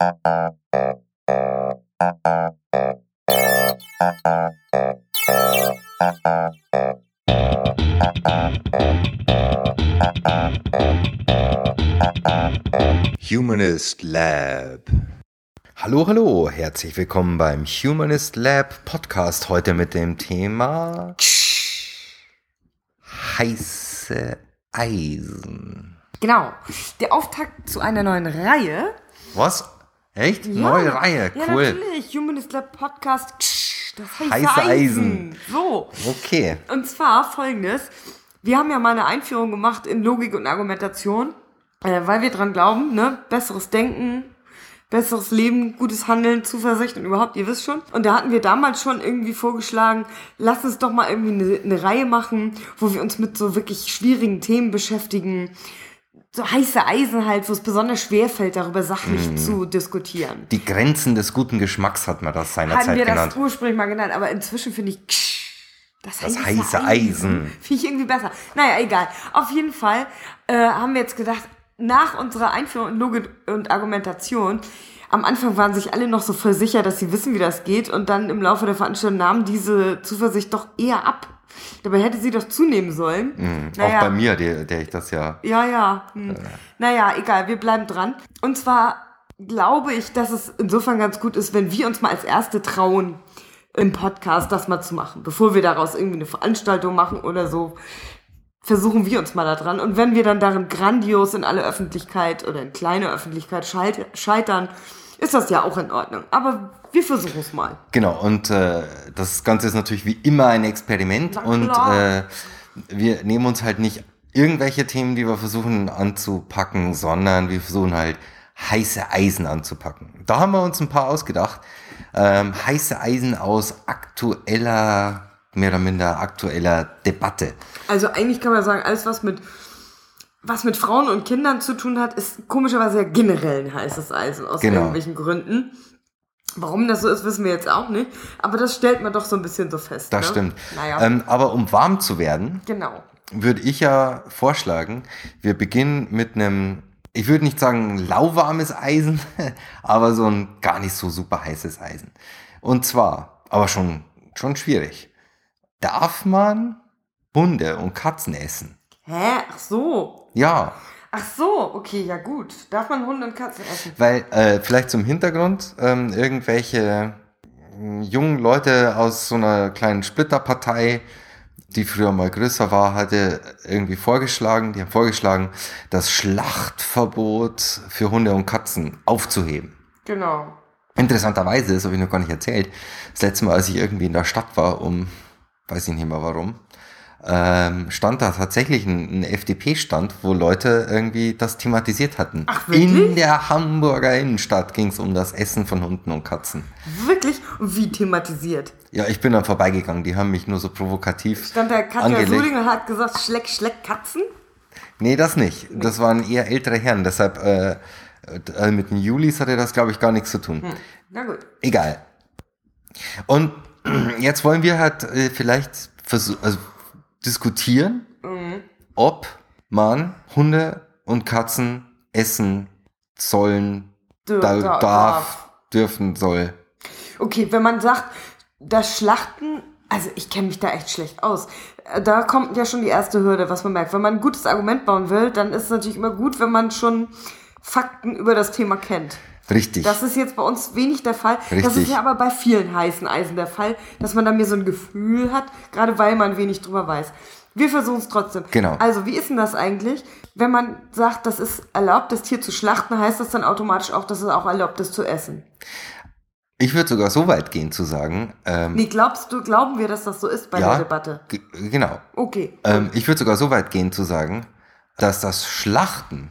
Humanist Lab. Hallo, hallo, herzlich willkommen beim Humanist Lab Podcast. Heute mit dem Thema heiße Eisen. Genau. Der Auftakt zu einer neuen Reihe. Was? Echt? Neue Reihe, Ja, cool. natürlich. Humanist Lab Podcast. Das heiße, Heiße Eisen. Eisen. So. Okay. Und zwar folgendes. Wir haben ja mal eine Einführung gemacht in Logik und Argumentation, äh, weil wir dran glauben, ne? Besseres Denken, besseres Leben, gutes Handeln, Zuversicht und überhaupt, ihr wisst schon. Und da hatten wir damals schon irgendwie vorgeschlagen, lass uns doch mal irgendwie eine, eine Reihe machen, wo wir uns mit so wirklich schwierigen Themen beschäftigen. So heiße Eisen halt, wo es besonders schwer fällt, darüber sachlich Mhm. zu diskutieren. Die Grenzen des guten Geschmacks hat man das seinerzeit wir genannt. das ursprünglich mal genannt, aber inzwischen finde ich das, Das heiße Eisen. Finde ich irgendwie besser. Naja, egal. Auf jeden Fall äh, haben wir jetzt gedacht, nach unserer Einführung in Logik und Argumentation, am Anfang waren sich alle noch so voll sicher, dass sie wissen, wie das geht, und dann im Laufe der Veranstaltung nahm diese Zuversicht doch eher ab. Dabei hätte sie doch zunehmen sollen. Mhm. Naja. Auch bei mir, der, der ich das ja. Ja, ja. Hm. Naja, egal, wir bleiben dran. Und zwar glaube ich, dass es insofern ganz gut ist, wenn wir uns mal als Erste trauen, im Podcast das mal zu machen. Bevor wir daraus irgendwie eine Veranstaltung machen oder so, versuchen wir uns mal da dran. Und wenn wir dann darin grandios in alle Öffentlichkeit oder in kleine Öffentlichkeit scheit- scheitern, ist das ja auch in Ordnung. Aber wir versuchen es mal. Genau, und äh, das Ganze ist natürlich wie immer ein Experiment und äh, wir nehmen uns halt nicht irgendwelche Themen, die wir versuchen anzupacken, sondern wir versuchen halt heiße Eisen anzupacken. Da haben wir uns ein paar ausgedacht. Ähm, heiße Eisen aus aktueller, mehr oder minder aktueller Debatte. Also eigentlich kann man sagen, alles was mit was mit Frauen und Kindern zu tun hat, ist komischerweise ja generell ein heißes Eisen aus Genau. irgendwelchen Gründen. Warum das so ist, wissen wir jetzt auch nicht. Aber das stellt man doch so ein bisschen so fest. Das ne? stimmt. Naja, Ähm, aber um warm zu werden, genau. würde ich ja vorschlagen, wir beginnen mit einem, ich würde nicht sagen lauwarmes Eisen, aber so ein gar nicht so super heißes Eisen. Und zwar, aber schon, schon schwierig. Darf man Hunde und Katzen essen? Hä? Ach so. Ja, Ach so, okay, ja gut. Darf man Hunde und Katzen essen? weil äh, vielleicht zum Hintergrund, ähm, irgendwelche äh, jungen Leute aus so einer kleinen Splitterpartei, die früher mal größer war, hatte irgendwie vorgeschlagen, die haben vorgeschlagen, das Schlachtverbot für Hunde und Katzen aufzuheben. Genau. Interessanterweise, das habe ich noch gar nicht erzählt, das letzte Mal, als ich irgendwie in der Stadt war, um, weiß ich nicht mehr warum, ähm, stand da tatsächlich ein, ein FDP-Stand, wo Leute irgendwie das thematisiert hatten. Ach, wirklich? In der Hamburger Innenstadt ging es um das Essen von Hunden und Katzen. Wirklich? Und wie thematisiert? Ja, ich bin dann vorbeigegangen, die haben mich nur so provokativ Stand da Katja angelegt. Suding und hat gesagt, Schleck, Schleck, Katzen? Nee, das nicht. Das waren eher ältere Herren, deshalb äh, äh, mit den Julis hatte das, glaube ich, gar nichts zu tun. Hm. Na gut. Egal. Und jetzt wollen wir halt äh, vielleicht versuch, also diskutieren, Mhm. ob man Hunde und Katzen essen sollen, Dür- da, da- darf, dürfen soll. Okay, wenn man sagt, das Schlachten, also ich kenne mich da echt schlecht aus. Da kommt ja schon die erste Hürde, was man merkt. Wenn man ein gutes Argument bauen will, dann ist es natürlich immer gut, wenn man schon Fakten über das Thema kennt. Richtig. Das ist jetzt bei uns wenig der Fall. Das Richtig. ist ja aber bei vielen heißen Eisen der Fall, dass man da mir so ein Gefühl hat, gerade weil man wenig drüber weiß. Wir versuchen es trotzdem. Genau. Also, wie ist denn das eigentlich? Wenn man sagt, das ist erlaubt, das Tier zu schlachten, heißt das dann automatisch auch, dass es auch erlaubt ist zu essen? ich würde sogar so weit gehen zu sagen, ähm, Nee, glaubst du, glauben wir, dass das so ist bei ja, der Debatte? ge- genau. Okay. Ähm, ich würde sogar so weit gehen zu sagen, dass das Schlachten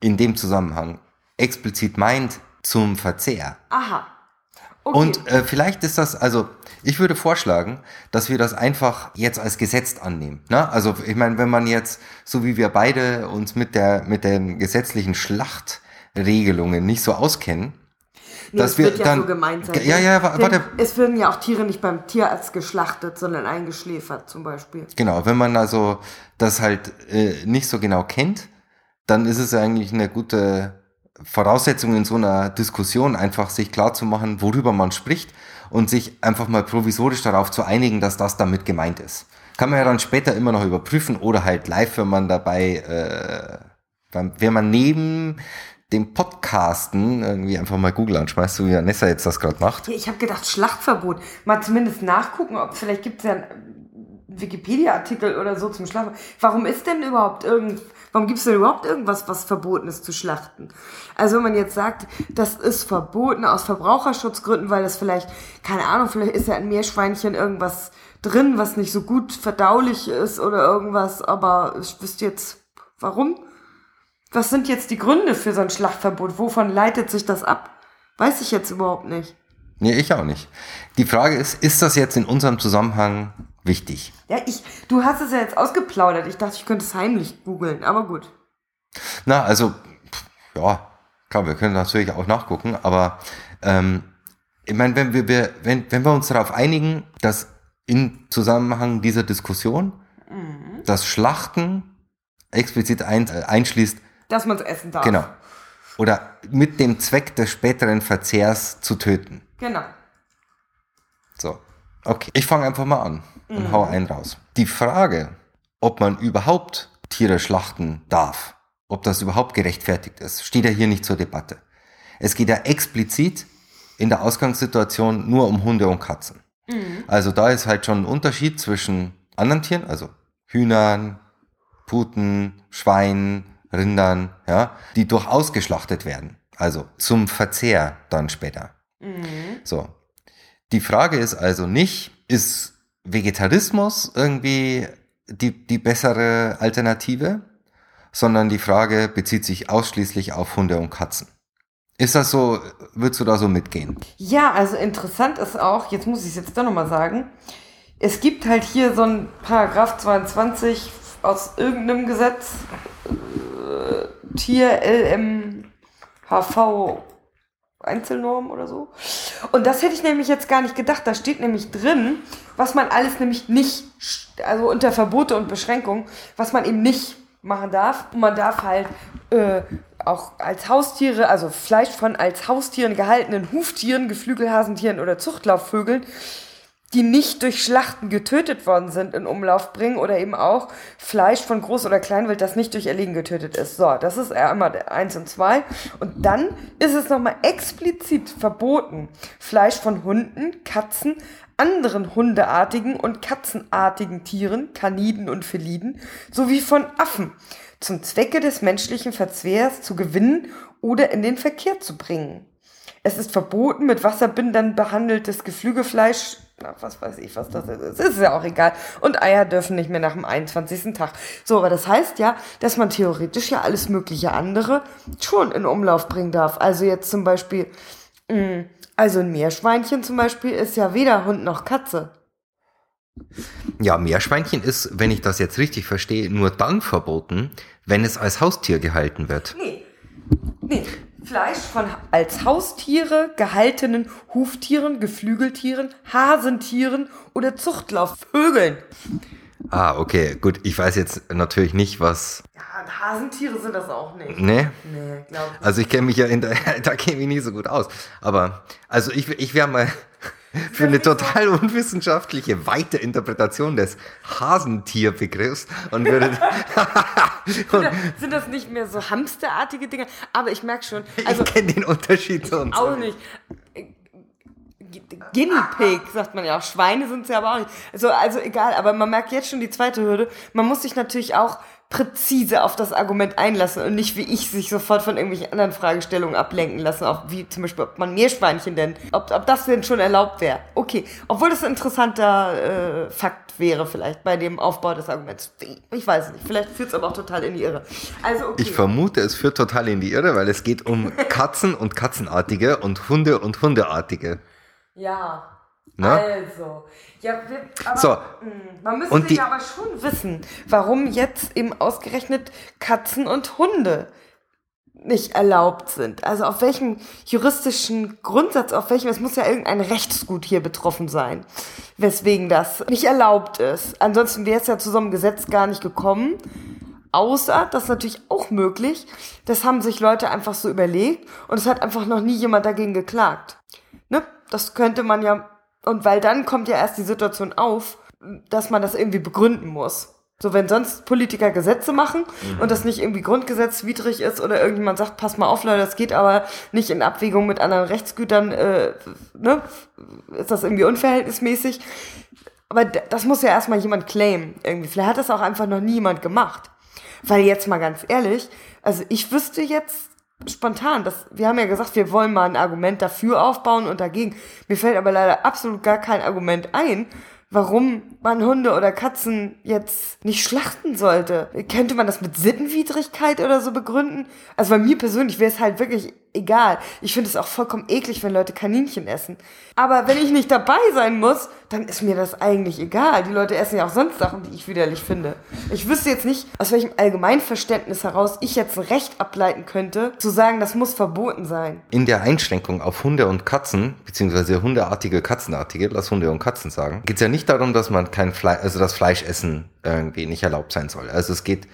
in dem Zusammenhang explizit meint zum Verzehr. Aha. Okay. Und äh, vielleicht ist das, also ich würde vorschlagen, dass wir das einfach jetzt als gesetzt annehmen. Ne? Also ich meine, wenn man jetzt, so wie wir beide uns mit der mit den gesetzlichen Schlachtregelungen nicht so auskennen, nee, dass es wir wird ja dann, so gemeint sein. ja, ja, Denn warte, Es werden ja auch Tiere nicht beim Tierarzt geschlachtet, sondern eingeschläfert zum Beispiel. genau, wenn man also das halt äh, nicht so genau kennt, dann ist es eigentlich eine gute Voraussetzung in so einer Diskussion, einfach sich klar zu machen, worüber man spricht und sich einfach mal provisorisch darauf zu einigen, dass das damit gemeint ist. Kann man ja dann später immer noch überprüfen oder halt live, wenn man dabei, äh, wenn man neben dem Podcasten irgendwie einfach mal Google anschmeißt, so wie Vanessa jetzt das gerade macht. Ich habe gedacht, Schlachtverbot. Mal zumindest nachgucken, ob vielleicht gibt es ja einen Wikipedia-Artikel oder so zum Schlachten. Warum ist denn überhaupt irgend, warum gibt es denn überhaupt irgendwas, was verboten ist zu schlachten? Also wenn man jetzt sagt, das ist verboten aus Verbraucherschutzgründen, weil das vielleicht, keine Ahnung, vielleicht ist ja ein Meerschweinchen irgendwas drin, was nicht so gut verdaulich ist oder irgendwas, aber ich wüsste jetzt, warum? Was sind jetzt die Gründe für so ein Schlachtverbot? Wovon leitet sich das ab? Weiß ich jetzt überhaupt nicht. Nee, ich auch nicht. Die Frage ist, ist das jetzt in unserem Zusammenhang wichtig? Ja, ich, du hast es ja jetzt ausgeplaudert. Ich dachte, ich könnte es heimlich googeln, aber gut. Na, also, ja, klar, wir können natürlich auch nachgucken, aber ähm, ich meine, wenn wir, wir, wenn, wenn wir uns darauf einigen, dass im Zusammenhang dieser Diskussion mhm. das Schlachten explizit ein, äh, einschließt, dass man es essen darf. Genau. Oder mit dem Zweck des späteren Verzehrs zu töten. Genau. Okay. Ich fange einfach mal an und mhm. hau einen raus. Die Frage, ob man überhaupt Tiere schlachten darf, ob das überhaupt gerechtfertigt ist, steht ja hier nicht zur Debatte. Es geht ja explizit in der Ausgangssituation nur um Hunde und Katzen. Mhm. Also da ist halt schon ein Unterschied zwischen anderen Tieren, also Hühnern, Puten, Schweinen, Rindern, ja, die durchaus geschlachtet werden. Also zum Verzehr dann später. Mhm. So. Die Frage ist also nicht, ist Vegetarismus irgendwie die, die bessere Alternative, sondern die Frage bezieht sich ausschließlich auf Hunde und Katzen. Ist das so, würdest du da so mitgehen? Ja, also interessant ist auch, jetzt muss ich es jetzt doch nochmal sagen, es gibt halt hier so ein Paragraph 22 aus irgendeinem Gesetz, Tier LMHV Einzelnorm oder so. Und das hätte ich nämlich jetzt gar nicht gedacht. Da steht nämlich drin, was man alles nämlich nicht, also unter Verbote und Beschränkungen, was man eben nicht machen darf. Und man darf halt äh, auch als Haustiere, also Fleisch von als Haustieren gehaltenen Huftieren, Geflügelhasentieren oder Zuchtlauffvögeln die nicht durch Schlachten getötet worden sind, in Umlauf bringen oder eben auch Fleisch von Groß- oder Kleinwild, das nicht durch Erlegen getötet ist. So, das ist einmal eins und zwei. Und dann ist es nochmal explizit verboten, Fleisch von Hunden, Katzen, anderen hundeartigen und katzenartigen Tieren, Kaniden und Feliden, sowie von Affen zum Zwecke des menschlichen Verzehrs zu gewinnen oder in den Verkehr zu bringen. Es ist verboten, mit Wasserbindern behandeltes Geflügelfleisch na, was weiß ich, was das ist. Es ist ja auch egal. Und Eier dürfen nicht mehr nach dem 21. Tag. So, aber das heißt ja, dass man theoretisch ja alles mögliche andere schon in Umlauf bringen darf. Also jetzt zum Beispiel, mh, mm, also ein Meerschweinchen zum Beispiel ist ja weder Hund noch Katze. Ja, Meerschweinchen ist, wenn ich das jetzt richtig verstehe, nur dann verboten, wenn es als Haustier gehalten wird. Nee. Nee. Fleisch von als Haustiere gehaltenen Huftieren, Geflügeltieren, Hasentieren oder Zuchtlauffvögeln. Ah, okay, gut. Ich weiß jetzt natürlich nicht, was. Ja, Hasentiere sind das auch nicht. Nee? Nee, glaube ich. Also ich kenne mich ja in der, da kenne ich nicht so gut aus. Aber, also ich, ich wäre mal für eine total unwissenschaftliche, weite Interpretation des Hasentierbegriffs und würde. sind, das, sind das nicht mehr so hamsterartige Dinge? Aber ich merke schon. Also, ich kenne den Unterschied zu uns. Auch nicht. Guinea Pig, sagt man ja auch. Schweine sind es ja aber auch nicht. Also, also egal, aber man merkt jetzt schon die zweite Hürde. Man muss sich natürlich auch präzise auf das Argument einlassen und nicht wie ich sich sofort von irgendwelchen anderen Fragestellungen ablenken lassen, auch wie zum Beispiel, ob man Meerschweinchen denn, ob, ob das denn schon erlaubt wäre. Okay, obwohl das ein interessanter äh, Fakt wäre vielleicht bei dem Aufbau des Arguments. Ich weiß nicht, vielleicht führt es aber auch total in die Irre. Also okay. Ich vermute, es führt total in die Irre, weil es geht um Katzen und Katzenartige und Hunde und Hundeartige. Ja, Ne? Also, ja, wir, aber, so. Mh, hm, man müsste und die, ja aber schon wissen, warum jetzt eben ausgerechnet Katzen und Hunde nicht erlaubt sind. Also auf welchem juristischen Grundsatz, auf welchem, es muss ja irgendein Rechtsgut hier betroffen sein, weswegen das nicht erlaubt ist. Ansonsten wäre es ja zu so einem Gesetz gar nicht gekommen. Außer, das ist natürlich auch möglich, das haben sich Leute einfach so überlegt und es hat einfach noch nie jemand dagegen geklagt. Ne? Das könnte man ja, und weil dann kommt ja erst die Situation auf, dass man das irgendwie begründen muss. So, wenn sonst Politiker Gesetze machen mhm. und das nicht irgendwie grundgesetzwidrig ist oder irgendjemand sagt, pass mal auf, Leute, das geht aber nicht in Abwägung mit anderen Rechtsgütern, äh, ne, ist das irgendwie unverhältnismäßig. Aber das muss ja erstmal jemand claimen irgendwie. Vielleicht hat das auch einfach noch niemand gemacht. Weil jetzt mal ganz ehrlich, also ich wüsste jetzt spontan, das, wir haben ja gesagt, wir wollen mal ein Argument dafür aufbauen und dagegen. Mir fällt aber leider absolut gar kein Argument ein, warum man Hunde oder Katzen jetzt nicht schlachten sollte. Könnte man das mit Sittenwidrigkeit oder so begründen? Also bei mir persönlich wäre es halt wirklich egal. Ich finde es auch vollkommen eklig, wenn Leute Kaninchen essen. Aber wenn ich nicht dabei sein muss, dann ist mir das eigentlich egal. Die Leute essen ja auch sonst Sachen, die ich widerlich finde. Ich wüsste jetzt nicht, aus welchem Allgemeinverständnis heraus ich jetzt ein Recht ableiten könnte, zu sagen, das muss verboten sein. In der Einschränkung auf Hunde und Katzen, beziehungsweise hundeartige, katzenartige, lass Hunde und Katzen sagen, geht es ja nicht darum, dass man kein Fleisch, also das Fleischessen irgendwie nicht erlaubt sein soll. Also es geht,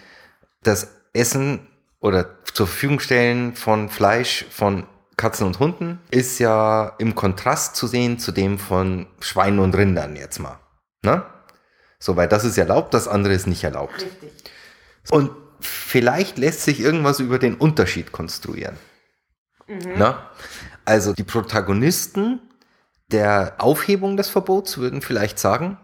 das Essen oder zur Verfügung stellen von Fleisch von Katzen und Hunden ist ja im Kontrast zu sehen zu dem von Schweinen und Rindern jetzt mal. Ne? So, weil das ist erlaubt, das andere ist nicht erlaubt. Richtig. Und vielleicht lässt sich irgendwas über den Unterschied konstruieren. Mhm. Ne? Also die Protagonisten der Aufhebung des Verbots würden vielleicht sagen,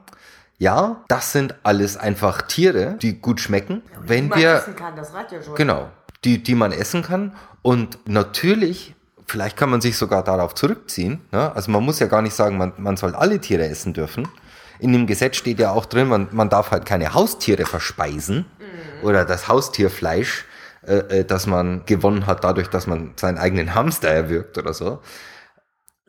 ja, das sind alles einfach Tiere, die gut schmecken. Ja, wenn wir, kann, ja schon. Genau die, die man essen kann. Und natürlich, vielleicht kann man sich sogar darauf zurückziehen. Ne? Also man muss ja gar nicht sagen, man, man soll alle Tiere essen dürfen. In dem Gesetz steht ja auch drin, man, man darf halt keine Haustiere verspeisen mhm. oder das Haustierfleisch, äh, äh, das man gewonnen hat, dadurch, dass man seinen eigenen Hamster erwürgt oder so.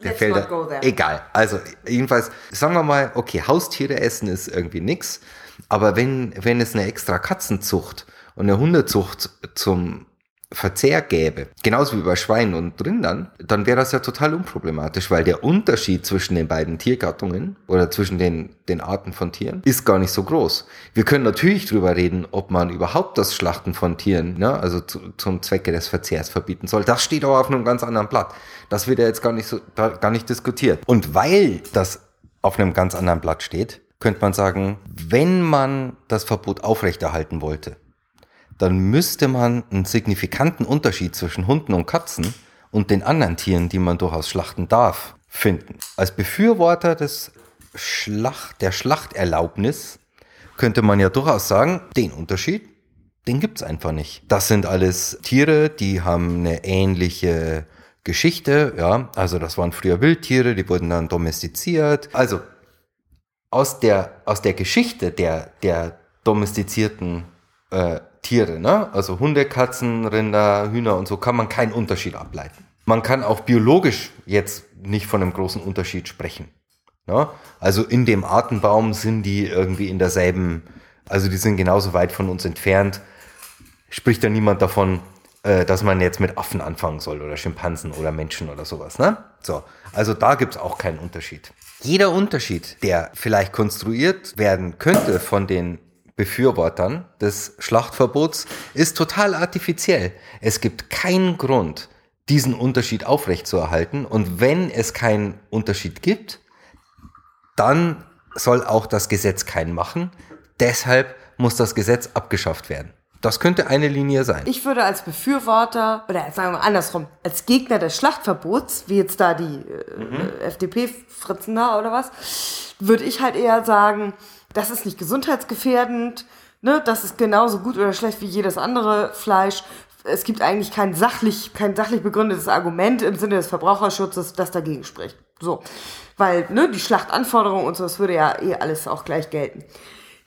Der Let's fällt da, egal. Also jedenfalls sagen wir mal, okay, Haustiere essen ist irgendwie nix, aber wenn wenn es eine extra Katzenzucht und eine Hundezucht zum Verzehr gäbe, genauso wie bei Schweinen und Rindern, dann wäre das ja total unproblematisch, weil der Unterschied zwischen den beiden Tiergattungen oder zwischen den, den Arten von Tieren ist gar nicht so groß. Wir können natürlich drüber reden, ob man überhaupt das Schlachten von Tieren, ne, also zu, zum Zwecke des Verzehrs verbieten soll. Das steht aber auf einem ganz anderen Blatt. Das wird ja jetzt gar nicht so, gar nicht diskutiert. Und weil das auf einem ganz anderen Blatt steht, könnte man sagen, wenn man das Verbot aufrechterhalten wollte, dann müsste man einen signifikanten Unterschied zwischen Hunden und Katzen und den anderen Tieren, die man durchaus schlachten darf, finden. Als Befürworter des Schlacht, der Schlachterlaubnis könnte man ja durchaus sagen, den Unterschied, den gibt's einfach nicht. Das sind alles Tiere, die haben eine ähnliche Geschichte, ja, also das waren früher Wildtiere, die wurden dann domestiziert. Also aus der, aus der Geschichte der, der domestizierten äh, Tiere, ne? also Hunde, Katzen, Rinder, Hühner und so, kann man keinen Unterschied ableiten. Man kann auch biologisch jetzt nicht von einem großen Unterschied sprechen. Ne? Also in dem Artenbaum sind die irgendwie in derselben, also die sind genauso weit von uns entfernt. Spricht da niemand davon, äh, dass man jetzt mit Affen anfangen soll oder Schimpansen oder Menschen oder sowas. Ne? So, also da gibt's auch keinen Unterschied. Jeder Unterschied, der vielleicht konstruiert werden könnte von den Befürwortern des Schlachtverbots ist total artifiziell. Es gibt keinen Grund, diesen Unterschied aufrechtzuerhalten. Und wenn es keinen Unterschied gibt, dann soll auch das Gesetz keinen machen. Deshalb muss das Gesetz abgeschafft werden. Das könnte eine Linie sein. Ich würde als Befürworter, oder sagen wir andersrum, als Gegner des Schlachtverbots, wie jetzt da die äh, mhm. FDP-Fritzen da oder was, würde ich halt eher sagen, das ist nicht gesundheitsgefährdend, ne? das ist genauso gut oder schlecht wie jedes andere Fleisch. Es gibt eigentlich kein sachlich, kein sachlich begründetes Argument im Sinne des Verbraucherschutzes, das dagegen spricht. So. Weil, ne, die Schlachtanforderungen und so, das würde ja eh alles auch gleich gelten.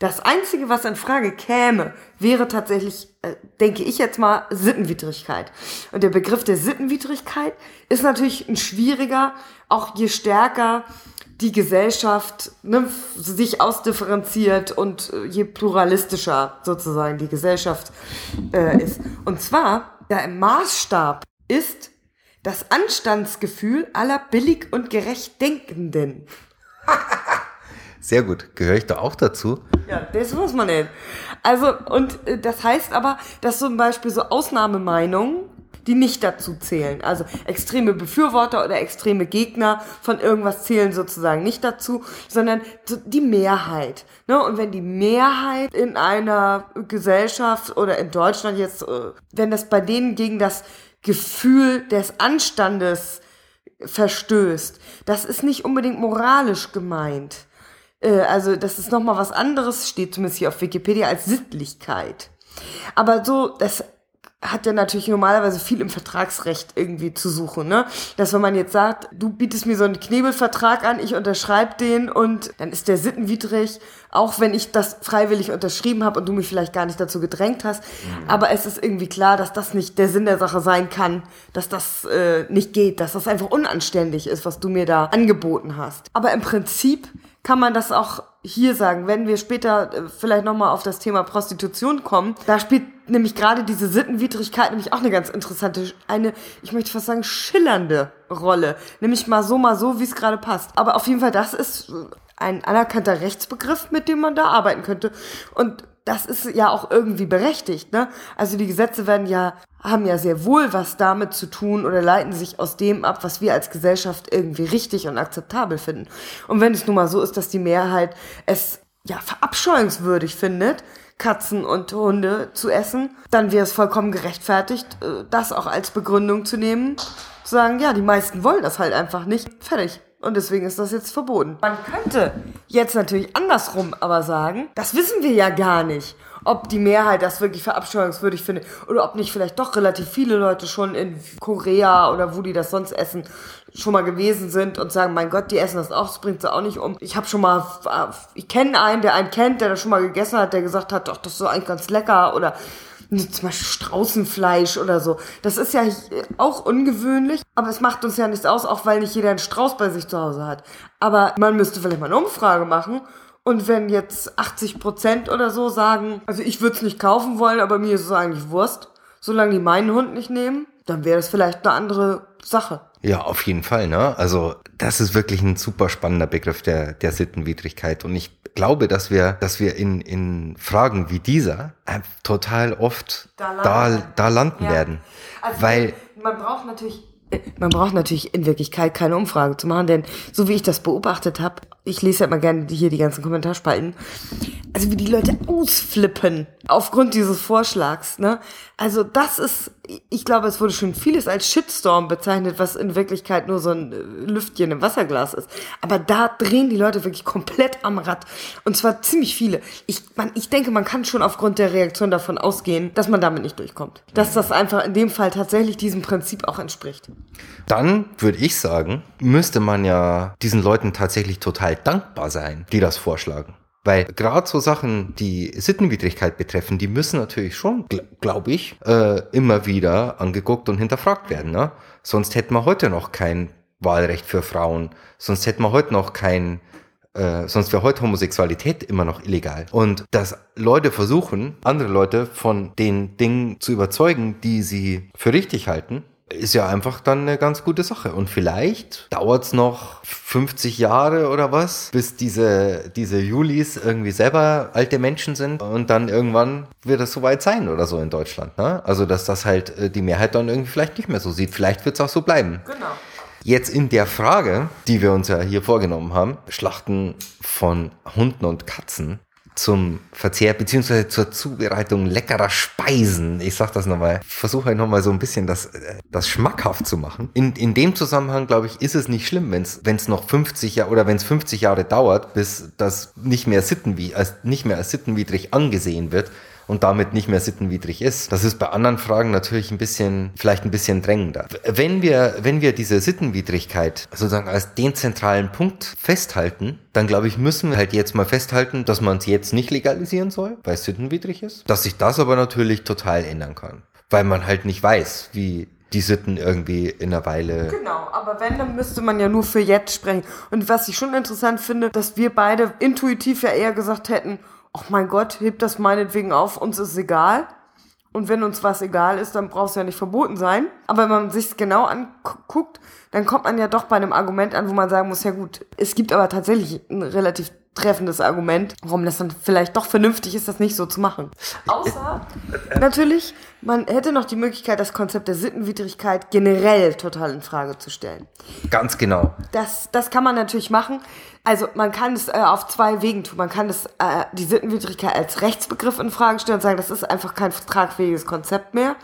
Das Einzige, was in Frage käme, wäre tatsächlich, äh, denke ich jetzt mal, Sittenwidrigkeit. Und der Begriff der Sittenwidrigkeit ist natürlich ein schwieriger, auch je stärker die Gesellschaft ne, sich ausdifferenziert und äh, je pluralistischer sozusagen die Gesellschaft äh, ist. Und zwar, der Maßstab ist das Anstandsgefühl aller billig und gerecht Denkenden. Sehr gut. Gehöre ich da auch dazu? Ja, das muss man nicht. Also, und äh, das heißt aber, dass zum Beispiel so Ausnahmemeinungen, die nicht dazu zählen. Also extreme Befürworter oder extreme Gegner von irgendwas zählen sozusagen nicht dazu, sondern die Mehrheit. Ne? Und wenn die Mehrheit in einer Gesellschaft oder in Deutschland jetzt, äh, wenn das bei denen gegen das Gefühl des Anstandes verstößt, das ist nicht unbedingt moralisch gemeint. Äh, also das ist nochmal was anderes, steht zumindest hier auf Wikipedia als Sittlichkeit. Aber so, das hat ja natürlich normalerweise viel im Vertragsrecht irgendwie zu suchen, ne? Dass wenn man jetzt sagt, du bietest mir so einen Knebelvertrag an, ich unterschreibe den und dann ist der sittenwidrig, auch wenn ich das freiwillig unterschrieben habe und du mich vielleicht gar nicht dazu gedrängt hast. Mhm. Aber es ist irgendwie klar, dass das nicht der Sinn der Sache sein kann, dass das äh, nicht geht, dass das einfach unanständig ist, was du mir da angeboten hast. Aber im Prinzip kann man das auch hier sagen, wenn wir später äh, vielleicht nochmal auf das Thema Prostitution kommen. Da spielt nämlich gerade diese Sittenwidrigkeit nämlich auch eine ganz interessante, eine, ich möchte fast sagen, schillernde Rolle. Nämlich mal so, mal so, wie es gerade passt. Aber auf jeden Fall, das ist ein anerkannter Rechtsbegriff, mit dem man da arbeiten könnte. Und das ist ja auch irgendwie berechtigt, ne? Also die Gesetze werden ja, haben ja sehr wohl was damit zu tun oder leiten sich aus dem ab, was wir als Gesellschaft irgendwie richtig und akzeptabel finden. Und wenn es nun mal so ist, dass die Mehrheit es ja verabscheuungswürdig findet, Katzen und Hunde zu essen, dann wäre es vollkommen gerechtfertigt, äh, das auch als Begründung zu nehmen, zu sagen, ja, die meisten wollen das halt einfach nicht. Fertig. Und deswegen ist das jetzt verboten. Man könnte jetzt natürlich andersrum aber sagen, das wissen wir ja gar nicht, ob die Mehrheit das wirklich verabscheuungswürdig findet oder ob nicht vielleicht doch relativ viele Leute schon in Korea oder wo die das sonst essen schon mal gewesen sind und sagen, mein Gott, die essen das auch, das bringt sie auch nicht um. Ich habe schon mal, ich kenne einen, der einen kennt, der das schon mal gegessen hat, der gesagt hat, doch, das ist eigentlich ganz lecker oder zum Beispiel Straußenfleisch oder so. Das ist ja auch ungewöhnlich, aber es macht uns ja nichts aus, auch weil nicht jeder einen Strauß bei sich zu Hause hat. Aber man müsste vielleicht mal eine Umfrage machen. Und wenn jetzt 80 Prozent oder so sagen, also ich würde es nicht kaufen wollen, aber mir ist es eigentlich Wurst, solange die meinen Hund nicht nehmen, dann wäre das vielleicht eine andere Sache. Ja, auf jeden Fall, ne? Also, das ist wirklich ein super spannender Begriff der, der Sittenwidrigkeit. Und ich glaube, dass wir, dass wir in, in Fragen wie dieser äh, total oft da landen, da, da landen ja. werden. Also, Weil, man braucht natürlich man braucht natürlich in Wirklichkeit keine Umfrage zu machen, denn so wie ich das beobachtet habe, ich lese ja immer gerne hier die ganzen Kommentarspalten, also wie die Leute ausflippen aufgrund dieses Vorschlags, ne? Also das ist, ich glaube, es wurde schon vieles als Shitstorm bezeichnet, was in Wirklichkeit nur so ein äh, Lüftchen im Wasserglas ist. Aber da drehen die Leute wirklich komplett am Rad. Und zwar ziemlich viele. Ich, man, ich denke, man kann schon aufgrund der Reaktion davon ausgehen, dass man damit nicht durchkommt. Dass das einfach in dem Fall tatsächlich diesem Prinzip auch entspricht. Dann würde ich sagen, müsste man ja diesen Leuten tatsächlich total dankbar sein, die das vorschlagen. Weil gerade so Sachen, die Sittenwidrigkeit betreffen, die müssen natürlich schon, gl glaube ich, äh, immer wieder angeguckt und hinterfragt werden. Ne? Sonst hätten wir heute noch kein Wahlrecht für Frauen. Sonst hätten wir heute noch kein, äh, sonst wäre heute Homosexualität immer noch illegal. Und dass Leute versuchen, andere Leute von den Dingen zu überzeugen, die sie für richtig halten, ist ja einfach dann eine ganz gute Sache. Und vielleicht dauert es noch 50 Jahre oder was, bis diese, diese Julis irgendwie selber alte Menschen sind und dann irgendwann wird es soweit sein oder so in Deutschland. Ne? Also, dass das halt äh, die Mehrheit dann irgendwie vielleicht nicht mehr so sieht. Vielleicht wird es auch so bleiben. Genau. Jetzt in der Frage, die wir uns ja hier vorgenommen haben, Schlachten von Hunden und Katzen, zum Verzehr beziehungsweise zur Zubereitung leckerer Speisen. Ich sag das nochmal, versuche halt nochmal so ein bisschen das, äh, das schmackhaft zu machen. In, in dem Zusammenhang, glaube ich, ist es nicht schlimm, wenn es noch 50 Jahre oder wenn es 50 Jahre dauert, bis das nicht mehr, sittenwie als, nicht mehr als sittenwidrig angesehen wird, und damit nicht mehr sittenwidrig ist. Das ist bei anderen Fragen natürlich ein bisschen, vielleicht ein bisschen drängender. Wenn wir, wenn wir diese Sittenwidrigkeit sozusagen als den zentralen Punkt festhalten, dann glaube ich, müssen wir halt jetzt mal festhalten, dass man es jetzt nicht legalisieren soll, weil es sittenwidrig ist. Dass sich das aber natürlich total ändern kann. Weil man halt nicht weiß, wie die Sitten irgendwie in einer Weile. Genau, aber wenn, dann müsste man ja nur für jetzt sprechen. Und was ich schon interessant finde, dass wir beide intuitiv ja eher gesagt hätten, ach mein Gott, hebt das meinetwegen auf, uns ist egal. Und wenn uns was egal ist, dann braucht es ja nicht verboten sein. Aber wenn man sich genau anguckt, dann kommt man ja doch bei einem Argument an, wo man sagen muss, ja gut, es gibt aber tatsächlich einen relativ treffendes Argument, warum das dann vielleicht doch vernünftig ist, das nicht so zu machen. Außer natürlich, man hätte noch die Möglichkeit, das Konzept der Sittenwidrigkeit generell total in Frage zu stellen. Ganz genau. Das, das kann man natürlich machen. Also man kann es äh, auf zwei Wegen tun. Man kann es, äh, die Sittenwidrigkeit als Rechtsbegriff in Frage stellen und sagen, das ist einfach kein tragfähiges Konzept mehr.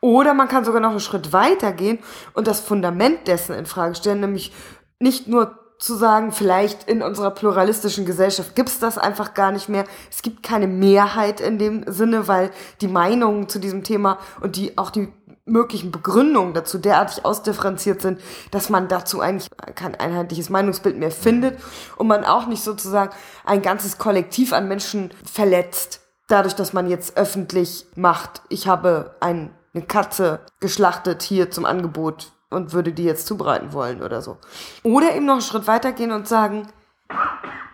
Oder man kann sogar noch einen Schritt weiter gehen und das Fundament dessen in Frage stellen, nämlich nicht nur zu sagen, vielleicht in unserer pluralistischen Gesellschaft gibt's das einfach gar nicht mehr. Es gibt keine Mehrheit in dem Sinne, weil die Meinungen zu diesem Thema und die auch die möglichen Begründungen dazu derartig ausdifferenziert sind, dass man dazu eigentlich kein einheitliches Meinungsbild mehr findet und man auch nicht sozusagen ein ganzes Kollektiv an Menschen verletzt, dadurch, dass man jetzt öffentlich macht, ich habe ein, eine Katze geschlachtet hier zum Angebot und würde die jetzt zubereiten wollen oder so. Oder eben noch einen Schritt weitergehen und sagen,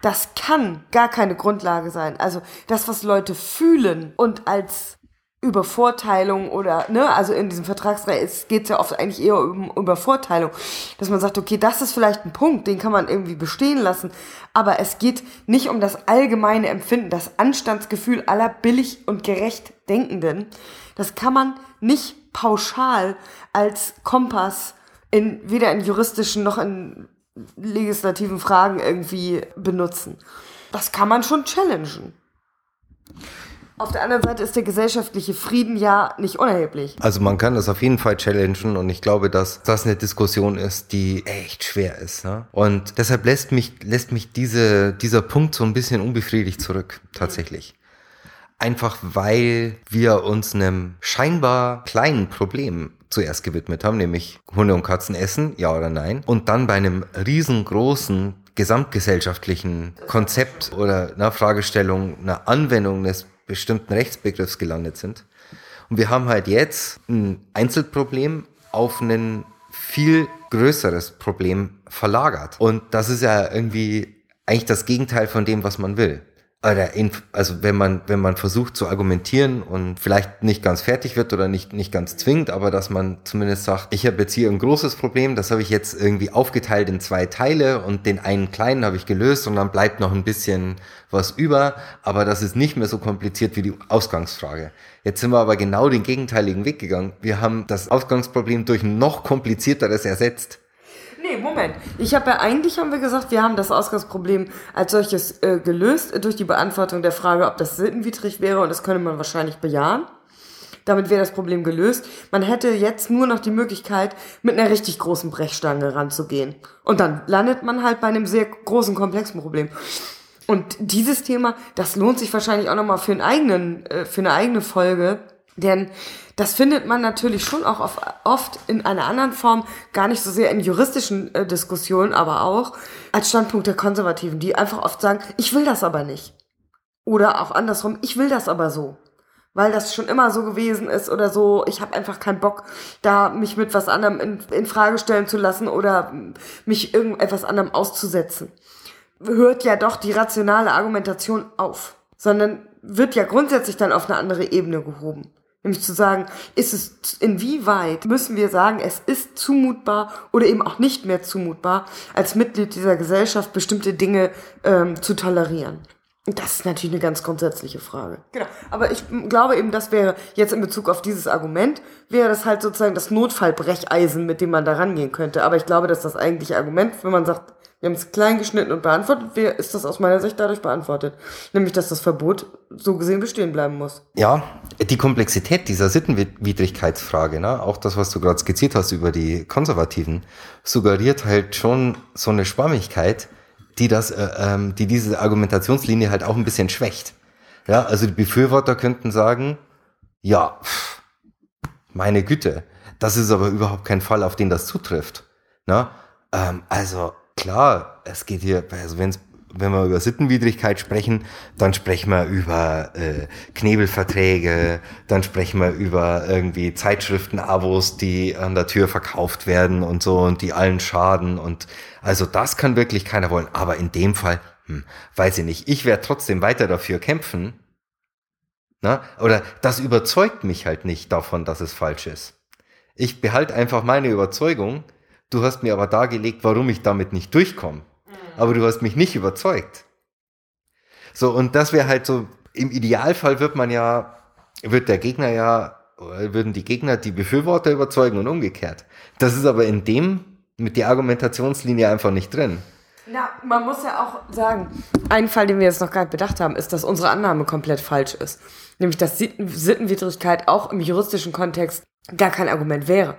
das kann gar keine Grundlage sein. Also das, was Leute fühlen und als Übervorteilung oder, ne, also in diesem Vertragsrecht geht es ja oft eigentlich eher um Übervorteilung, dass man sagt, okay, das ist vielleicht ein Punkt, den kann man irgendwie bestehen lassen, aber es geht nicht um das allgemeine Empfinden, das Anstandsgefühl aller billig und gerecht Denkenden. Das kann man nicht pauschal als Kompass in, weder in juristischen noch in legislativen Fragen irgendwie benutzen. Das kann man schon challengen. Auf der anderen Seite ist der gesellschaftliche Frieden ja nicht unerheblich. Also man kann das auf jeden Fall challengen und ich glaube, dass das eine Diskussion ist, die echt schwer ist. Ne? Und deshalb lässt mich, lässt mich diese, dieser Punkt so ein bisschen unbefriedigt zurück, tatsächlich. Einfach weil wir uns einem scheinbar kleinen Problem zuerst gewidmet haben, nämlich Hunde und Katzen essen, ja oder nein. Und dann bei einem riesengroßen gesamtgesellschaftlichen Konzept oder einer Fragestellung, einer Anwendung des bestimmten Rechtsbegriffs gelandet sind. Und wir haben halt jetzt ein Einzelproblem auf ein viel größeres Problem verlagert. Und das ist ja irgendwie eigentlich das Gegenteil von dem, was man will oder in, also wenn man wenn man versucht zu argumentieren und vielleicht nicht ganz fertig wird oder nicht nicht ganz zwingt, aber dass man zumindest sagt, ich habe jetzt hier ein großes Problem, das habe ich jetzt irgendwie aufgeteilt in zwei Teile und den einen kleinen habe ich gelöst und dann bleibt noch ein bisschen was über, aber das ist nicht mehr so kompliziert wie die Ausgangsfrage. Jetzt sind wir aber genau den gegenteiligen Weg gegangen. Wir haben das Ausgangsproblem durch ein noch komplizierteres ersetzt. Nee, Moment. Ich habe ja eigentlich, haben wir gesagt, wir haben das Ausgangsproblem als solches äh, gelöst durch die Beantwortung der Frage, ob das sittenwidrig wäre und das könnte man wahrscheinlich bejahen. Damit wäre das Problem gelöst. Man hätte jetzt nur noch die Möglichkeit, mit einer richtig großen Brechstange ranzugehen. Und dann landet man halt bei einem sehr großen, komplexen Problem. Und dieses Thema, das lohnt sich wahrscheinlich auch nochmal für einen äh, für eine eigene Folge, denn das findet man natürlich schon auch oft in einer anderen Form, gar nicht so sehr in juristischen äh, Diskussionen, aber auch als Standpunkt der Konservativen, die einfach oft sagen, ich will das aber nicht. Oder auch andersrum, ich will das aber so. Weil das schon immer so gewesen ist oder so, ich habe einfach keinen Bock, da mich mit was anderem in, in Frage stellen zu lassen oder mich irgendetwas anderem auszusetzen. Hört ja doch die rationale Argumentation auf, sondern wird ja grundsätzlich dann auf eine andere Ebene gehoben. Nämlich zu sagen, ist es, inwieweit müssen wir sagen, es ist zumutbar oder eben auch nicht mehr zumutbar, als Mitglied dieser Gesellschaft bestimmte Dinge ähm, zu tolerieren. Das ist natürlich eine ganz grundsätzliche Frage. Genau. Aber ich glaube eben, das wäre jetzt in Bezug auf dieses Argument, wäre das halt sozusagen das Notfallbrecheisen, mit dem man da rangehen könnte. Aber ich glaube, dass das eigentliche Argument, wenn man sagt, wir haben es klein geschnitten und beantwortet. Ist das aus meiner Sicht dadurch beantwortet? Nämlich, dass das Verbot so gesehen bestehen bleiben muss. Ja, die Komplexität dieser Sittenwidrigkeitsfrage, ne, auch das, was du gerade skizziert hast über die Konservativen, suggeriert halt schon so eine Schwammigkeit, die das, äh, ähm, die diese Argumentationslinie halt auch ein bisschen schwächt. Ja, also die Befürworter könnten sagen, ja, meine Güte, das ist aber überhaupt kein Fall, auf den das zutrifft. Ne? Ähm, also klar, es geht hier, also wenn's, wenn wir über Sittenwidrigkeit sprechen, dann sprechen wir über äh, Knebelverträge, dann sprechen wir über irgendwie Zeitschriften-Abos, die an der Tür verkauft werden und so und die allen schaden und also das kann wirklich keiner wollen. Aber in dem Fall, hm, weiß ich nicht, ich werde trotzdem weiter dafür kämpfen. Na? Oder das überzeugt mich halt nicht davon, dass es falsch ist. Ich behalte einfach meine Überzeugung, Du hast mir aber dargelegt, warum ich damit nicht durchkomme. Aber du hast mich nicht überzeugt. So, und das wäre halt so, im Idealfall wird man ja, wird der Gegner ja, würden die Gegner die Befürworter überzeugen und umgekehrt. Das ist aber in dem, mit der Argumentationslinie einfach nicht drin. Na, man muss ja auch sagen, ein Fall, den wir jetzt noch gar nicht bedacht haben, ist, dass unsere Annahme komplett falsch ist. Nämlich, dass Sittenwidrigkeit auch im juristischen Kontext gar kein Argument wäre.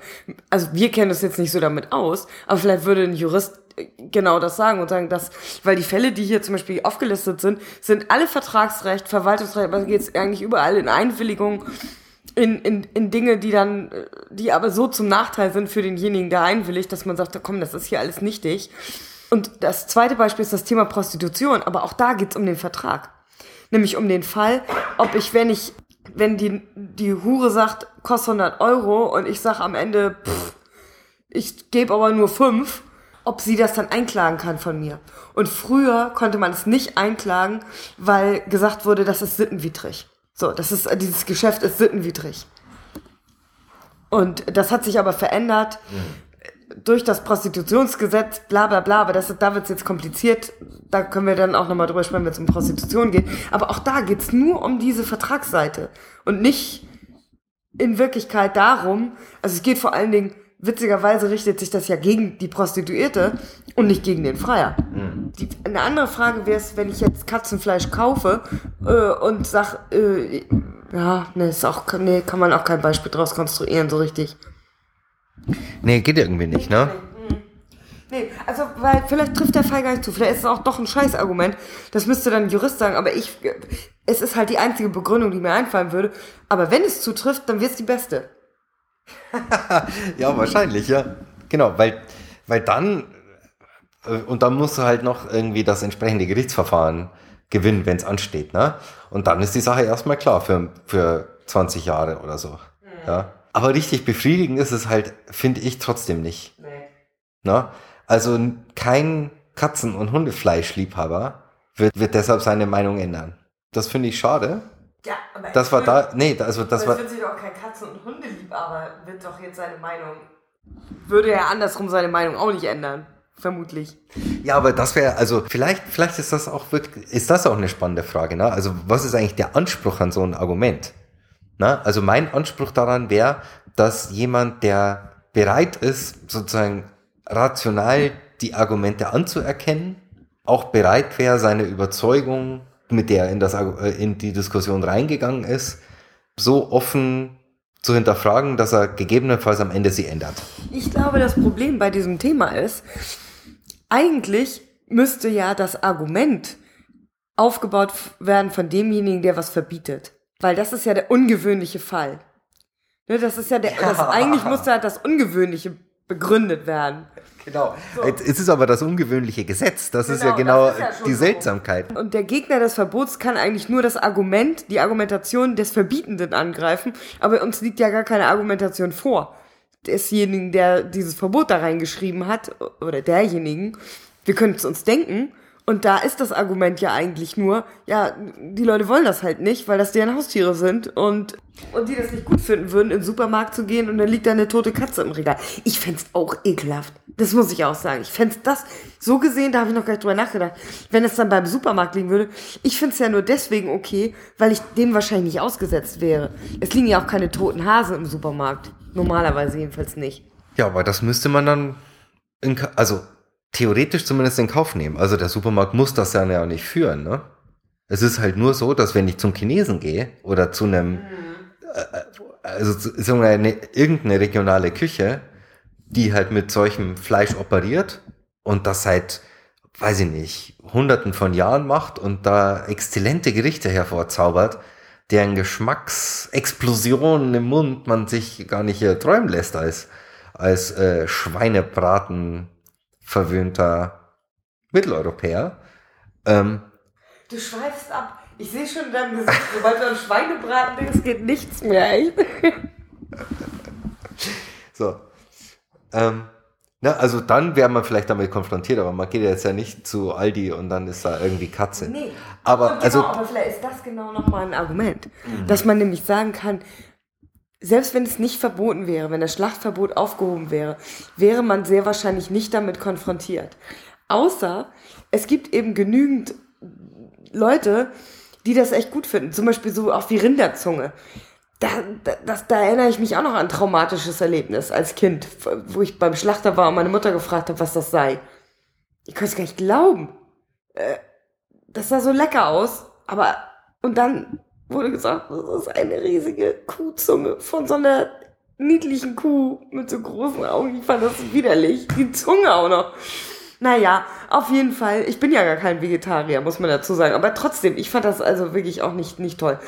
Also wir kennen uns jetzt nicht so damit aus, aber vielleicht würde ein Jurist genau das sagen und sagen, dass, weil die Fälle, die hier zum Beispiel aufgelistet sind, sind alle Vertragsrecht, Verwaltungsrecht, aber geht es eigentlich überall in Einwilligung, in, in, in Dinge, die dann, die aber so zum Nachteil sind für denjenigen, der einwilligt, dass man sagt, komm, das ist hier alles nichtig. Und das zweite Beispiel ist das Thema Prostitution, aber auch da geht's um den Vertrag. Nämlich um den Fall, ob ich, wenn ich, wenn die, die Hure sagt, kostet 100 Euro und ich sag am Ende, pff, ich gebe aber nur fünf, ob sie das dann einklagen kann von mir. Und früher konnte man es nicht einklagen, weil gesagt wurde, das ist sittenwidrig. So, das ist, dieses Geschäft ist sittenwidrig. Und das hat sich aber verändert mhm. durch das Prostitutionsgesetz, bla bla bla, aber das, da wird es jetzt kompliziert. Da können wir dann auch nochmal drüber sprechen, wenn es um Prostitution geht. Aber auch da geht's nur um diese Vertragsseite und nicht in Wirklichkeit darum, also es geht vor allen Dingen witzigerweise richtet sich das ja gegen die Prostituierte und nicht gegen den Freier. Mhm. Die, eine andere Frage wäre es, wenn ich jetzt Katzenfleisch kaufe äh, und sag, äh, ja, ne, ist auch, nee, kann man auch kein Beispiel draus konstruieren, so richtig. Nee, geht irgendwie nicht, ne? Nee, also, weil vielleicht trifft der Fall gar nicht zu. Vielleicht ist es auch doch ein Scheißargument. Das müsste dann ein Jurist sagen, aber ich, es ist halt die einzige Begründung, die mir einfallen würde. Aber wenn es zutrifft, dann wird es die beste. ja, wahrscheinlich, ja. Genau, weil, weil dann, äh, und dann musst du halt noch irgendwie das entsprechende Gerichtsverfahren gewinnen, wenn es ansteht, ne? Und dann ist die Sache erstmal klar für, für 20 Jahre oder so. Mhm. Ja. Aber richtig befriedigend ist es halt, finde ich trotzdem nicht. Nee. Ne? Also kein Katzen- und Hundefleischliebhaber wird, wird deshalb seine Meinung ändern. Das finde ich schade. Ja, aber das war da, nee, also das war. Es wird sich doch kein Katzen- und Hundeliebhaber, wird doch jetzt seine Meinung, würde er andersrum seine Meinung auch nicht ändern. Vermutlich. Ja, aber das wäre, also vielleicht, vielleicht ist das auch wirklich, ist das auch eine spannende Frage, ne? Also was ist eigentlich der Anspruch an so ein Argument? Ne? Also mein Anspruch daran wäre, dass jemand, der bereit ist, sozusagen rational die Argumente anzuerkennen, auch bereit wäre, seine Überzeugung mit der er in, das, äh, in die Diskussion reingegangen ist, so offen zu hinterfragen, dass er gegebenenfalls am Ende sie ändert. Ich glaube, das Problem bei diesem Thema ist, eigentlich müsste ja das Argument aufgebaut werden von demjenigen, der was verbietet. Weil das ist ja der ungewöhnliche Fall. Ne, das ist ja der, ja. Das, eigentlich muss ja das Ungewöhnliche begründet werden. Genau. So. Jetzt ist es aber das ungewöhnliche Gesetz. Das genau, ist ja genau ist ja die Seltsamkeit. So. Und der Gegner des Verbots kann eigentlich nur das Argument, die Argumentation des Verbietenden angreifen, aber uns liegt ja gar keine Argumentation vor. Desjenigen, der dieses Verbot da reingeschrieben hat, oder derjenigen, wir können es uns denken, und da ist das Argument ja eigentlich nur, ja, die Leute wollen das halt nicht, weil das deren Haustiere sind und, und die das nicht gut finden würden, in den Supermarkt zu gehen und dann liegt da eine tote Katze im Regal. Ich fände auch ekelhaft. Das muss ich auch sagen. Ich fände das, so gesehen, da habe ich noch gar nicht drüber nachgedacht, wenn es dann beim Supermarkt liegen würde. Ich finde es ja nur deswegen okay, weil ich dem wahrscheinlich nicht ausgesetzt wäre. Es liegen ja auch keine toten Hasen im Supermarkt. Normalerweise jedenfalls nicht. Ja, aber das müsste man dann, in, also theoretisch zumindest in Kauf nehmen. Also der Supermarkt muss das ja nicht führen, ne? Es ist halt nur so, dass wenn ich zum Chinesen gehe oder zu einem, äh, also sagen wir eine, irgendeine regionale Küche, die halt mit solchem Fleisch operiert und das seit, weiß ich nicht, hunderten von Jahren macht und da exzellente Gerichte hervorzaubert, deren Geschmacksexplosionen im Mund man sich gar nicht äh, träumen lässt als, als äh, Schweinebraten verwöhnter Mitteleuropäer. Ähm, du schweifst ab. Ich sehe schon in deinem Gesicht, sobald du an Schweinebraten denkst, geht nichts mehr. Echt? so. Ähm, na, also dann wäre man vielleicht damit konfrontiert, aber man geht jetzt ja nicht zu Aldi und dann ist da irgendwie Katze. Nee. Aber, genau, also, aber vielleicht ist das genau nochmal ein Argument. Mhm. Dass man nämlich sagen kann, selbst wenn es nicht verboten wäre, wenn das Schlachtverbot aufgehoben wäre, wäre man sehr wahrscheinlich nicht damit konfrontiert. Außer es gibt eben genügend Leute, die das echt gut finden. Zum Beispiel so auch wie Rinderzunge. Da, da, das, da erinnere ich mich auch noch an ein traumatisches Erlebnis als Kind, wo ich beim Schlachter war und meine Mutter gefragt habe, was das sei. Ich konnte es gar nicht glauben. Äh, das sah so lecker aus, aber und dann wurde gesagt, das ist eine riesige Kuhzunge von so einer niedlichen Kuh mit so großen Augen. Ich fand das widerlich. Die Zunge auch noch. Naja, auf jeden Fall. Ich bin ja gar kein Vegetarier, muss man dazu sagen. Aber trotzdem, ich fand das also wirklich auch nicht, nicht toll.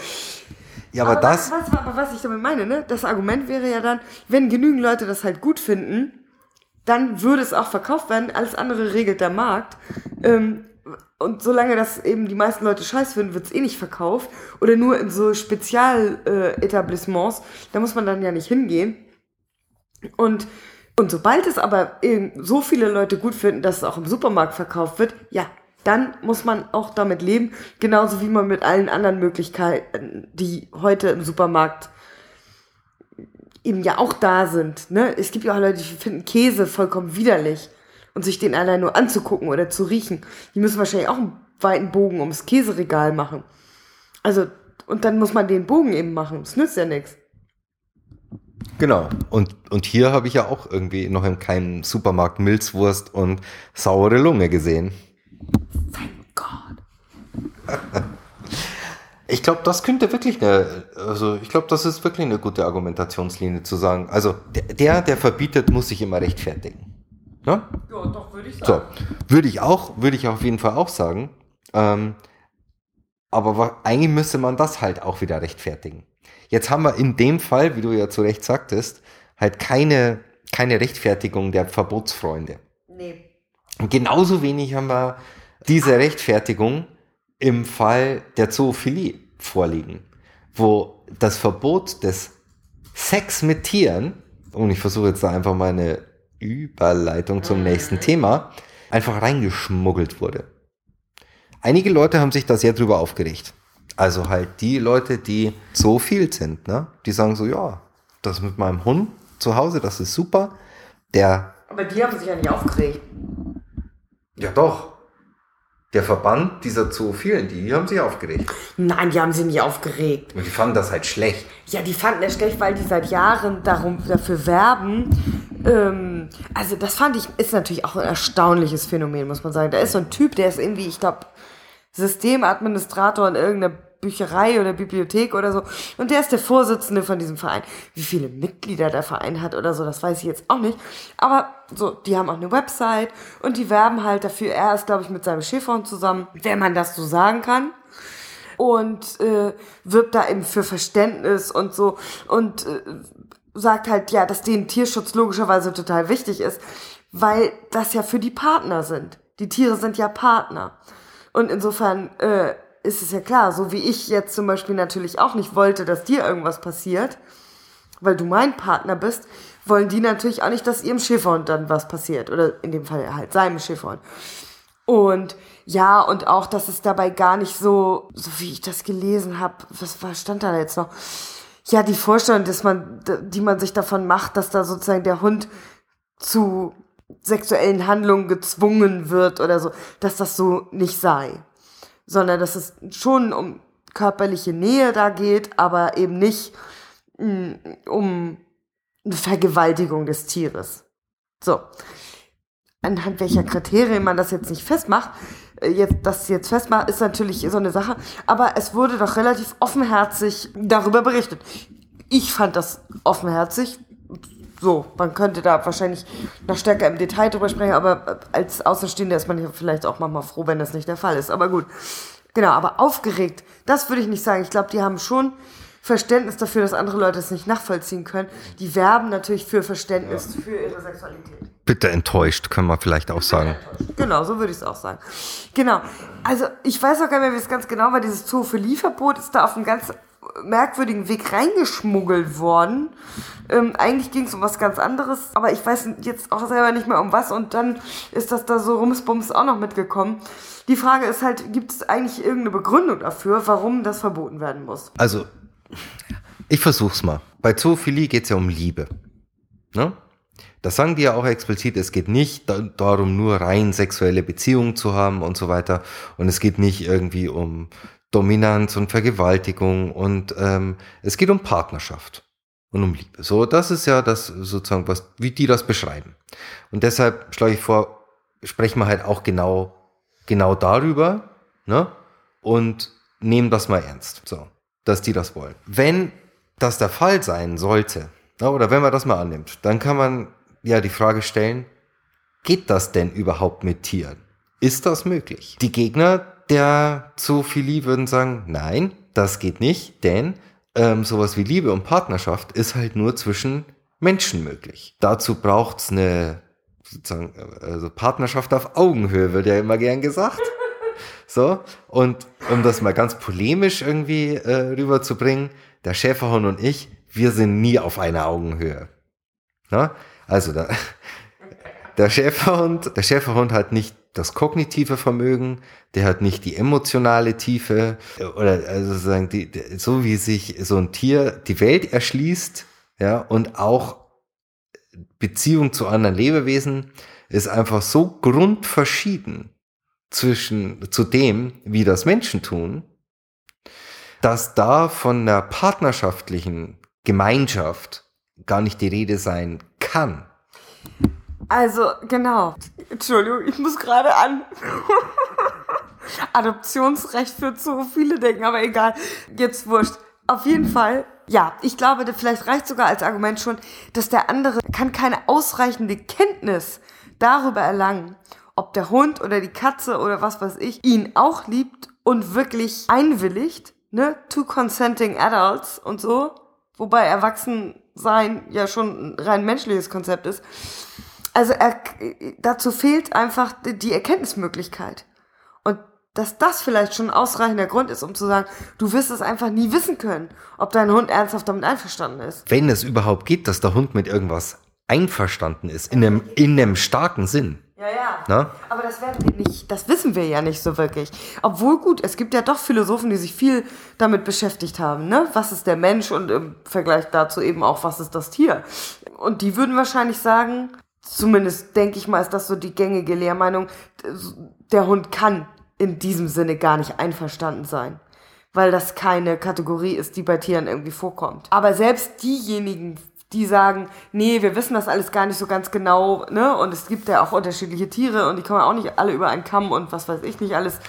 Ja, aber, aber das. Was, aber was ich damit meine, ne? Das Argument wäre ja dann, wenn genügend Leute das halt gut finden, dann würde es auch verkauft werden. Alles andere regelt der Markt. Ähm, und solange das eben die meisten Leute scheiß finden, wird es eh nicht verkauft. Oder nur in so Spezialetablissements, äh, da muss man dann ja nicht hingehen. Und, und sobald es aber so viele Leute gut finden, dass es auch im Supermarkt verkauft wird, ja, dann muss man auch damit leben, genauso wie man mit allen anderen Möglichkeiten, die heute im Supermarkt eben ja auch da sind. Ne? Es gibt ja auch Leute, die finden Käse vollkommen widerlich und sich den allein nur anzugucken oder zu riechen. Die müssen wahrscheinlich auch einen weiten Bogen ums Käseregal machen. Also, und dann muss man den Bogen eben machen. Das nützt ja nichts. Genau. Und, und hier habe ich ja auch irgendwie noch in keinem Supermarkt Milzwurst und saure Lunge gesehen. Thank God. Ich glaube, das könnte wirklich eine, also ich glaube, das ist wirklich eine gute Argumentationslinie zu sagen. Also der, der verbietet, muss sich immer rechtfertigen. Ne? Ja, doch, würde ich sagen. So, würde ich auch, würde ich auf jeden Fall auch sagen. Ähm, aber eigentlich müsste man das halt auch wieder rechtfertigen. Jetzt haben wir in dem Fall, wie du ja zu Recht sagtest, halt keine, keine Rechtfertigung der Verbotsfreunde. Nee. Und genauso wenig haben wir diese Rechtfertigung im Fall der Zoophilie vorliegen, wo das Verbot des Sex mit Tieren, und ich versuche jetzt da einfach mal eine Überleitung zum nächsten Thema, einfach reingeschmuggelt wurde. Einige Leute haben sich da sehr drüber aufgeregt. Also halt die Leute, die so viel sind, ne? Die sagen so, ja, das mit meinem Hund zu Hause, das ist super. Der. Aber die haben sich ja nicht aufgeregt. Ja doch der Verband dieser Zoophilen, die haben sich aufgeregt. Nein, die haben sich nicht aufgeregt. Und die fanden das halt schlecht. Ja, die fanden das schlecht, weil die seit Jahren darum, dafür werben. Ähm, also das fand ich, ist natürlich auch ein erstaunliches Phänomen, muss man sagen. Da ist so ein Typ, der ist irgendwie, ich glaube, Systemadministrator in irgendeiner Bücherei oder Bibliothek oder so. Und der ist der Vorsitzende von diesem Verein. Wie viele Mitglieder der Verein hat oder so, das weiß ich jetzt auch nicht. Aber so, die haben auch eine Website und die werben halt dafür. Er ist, glaube ich, mit seinem Schäferhund zusammen, wenn man das so sagen kann. Und äh, wirbt da eben für Verständnis und so. Und äh, sagt halt, ja, dass denen Tierschutz logischerweise total wichtig ist, weil das ja für die Partner sind. Die Tiere sind ja Partner. Und insofern äh, ist es ja klar, so wie ich jetzt zum Beispiel natürlich auch nicht wollte, dass dir irgendwas passiert, weil du mein Partner bist, wollen die natürlich auch nicht, dass ihrem Schäferhund dann was passiert. Oder in dem Fall halt seinem Schäferhund. Und ja, und auch, dass es dabei gar nicht so, so wie ich das gelesen habe, was, was stand da jetzt noch? Ja, die Vorstellung, dass man, die man sich davon macht, dass da sozusagen der Hund zu sexuellen Handlungen gezwungen wird oder so, dass das so nicht sei sondern dass es schon um körperliche Nähe da geht, aber eben nicht mh, mm, um eine Vergewaltigung des Tieres. So. Anhand welcher Kriterien man das jetzt nicht festmacht, äh, jetzt, das jetzt festmacht, ist natürlich so eine Sache. Aber es wurde doch relativ offenherzig darüber berichtet. Ich fand das offenherzig. So, man könnte da wahrscheinlich noch stärker im Detail drüber sprechen, aber als Außenstehender ist man hier vielleicht auch manchmal froh, wenn das nicht der Fall ist. Aber gut. Genau, aber aufgeregt, das würde ich nicht sagen. Ich glaube, die haben schon Verständnis dafür, dass andere Leute es nicht nachvollziehen können. Die werben natürlich für Verständnis ja. für ihre Sexualität. Bitte enttäuscht, können wir vielleicht auch sagen. Genau, so würde ich es auch sagen. Genau. Also ich weiß auch gar nicht mehr, wie es ganz genau war. Dieses Zoophilie-Verbot ist da auf einem ganz merkwürdigen Weg reingeschmuggelt worden. Ähm, eigentlich ging es um was ganz anderes, aber ich weiß jetzt auch selber nicht mehr um was und dann ist das da so rumsbums auch noch mitgekommen. Die Frage ist halt, gibt es eigentlich irgendeine Begründung dafür, warum das verboten werden muss? Also, ich versuch's mal. Bei Zoophilie geht es ja um Liebe. Ne? Das sagen die ja auch explizit, es geht nicht da darum, nur rein sexuelle Beziehungen zu haben und so weiter. Und es geht nicht irgendwie um Dominanz und Vergewaltigung und ähm, es geht um Partnerschaft und um Liebe. So, das ist ja das sozusagen, was, wie die das beschreiben. Und deshalb schlage ich vor, sprechen wir halt auch genau, genau darüber, ne? Und nehmen das mal ernst. So, dass die das wollen. Wenn das der Fall sein sollte, oder wenn man das mal annimmt, dann kann man ja die Frage stellen, geht das denn überhaupt mit Tieren? Ist das möglich? Die Gegner der Zoophilie würden sagen, nein, das geht nicht, denn ähm, sowas wie Liebe und Partnerschaft ist halt nur zwischen Menschen möglich. Dazu braucht's eine sozusagen, also Partnerschaft auf Augenhöhe, wird ja immer gern gesagt. So, und um das mal ganz polemisch irgendwie äh, rüberzubringen, der Schäferhund und ich, wir sind nie auf einer Augenhöhe. Na? Also der, der Schäferhund, der Schäferhund hat nicht das kognitive Vermögen, der hat nicht die emotionale Tiefe oder also sozusagen die, so wie sich so ein Tier die Welt erschließt, ja, und auch Beziehung zu anderen Lebewesen ist einfach so grundverschieden zwischen zu dem, wie das Menschen tun, dass da von einer partnerschaftlichen Gemeinschaft gar nicht die Rede sein kann. Also, genau. Entschuldigung, ich muss gerade an Adoptionsrecht für zu viele denken, aber egal. Jetzt wurscht. Auf jeden Fall, ja, ich glaube, vielleicht reicht sogar als Argument schon, dass der andere kann keine ausreichende Kenntnis darüber erlangen, ob der Hund oder die Katze oder was weiß ich ihn auch liebt und wirklich einwilligt, ne, to consenting adults und so, wobei Erwachsensein ja schon ein rein menschliches Konzept ist also er, dazu fehlt einfach die Erkenntnismöglichkeit. Und dass das vielleicht schon ein ausreichender Grund ist, um zu sagen, du wirst es einfach nie wissen können, ob dein Hund ernsthaft damit einverstanden ist. Wenn es überhaupt geht, dass der Hund mit irgendwas einverstanden ist, in einem, in einem starken Sinn. Ja, ja. Na? Aber das werden wir nicht, das wissen wir ja nicht so wirklich. Obwohl gut, es gibt ja doch Philosophen, die sich viel damit beschäftigt haben, ne? Was ist der Mensch und im Vergleich dazu eben auch, was ist das Tier? Und die würden wahrscheinlich sagen, zumindest denke ich mal, ist das so die gängige Lehrmeinung, der Hund kann in diesem Sinne gar nicht einverstanden sein, weil das keine Kategorie ist, die bei Tieren irgendwie vorkommt. Aber selbst diejenigen, die sagen, nee, wir wissen das alles gar nicht so ganz genau, ne, und es gibt ja auch unterschiedliche Tiere und die kommen auch nicht alle über einen Kamm und was weiß ich nicht alles.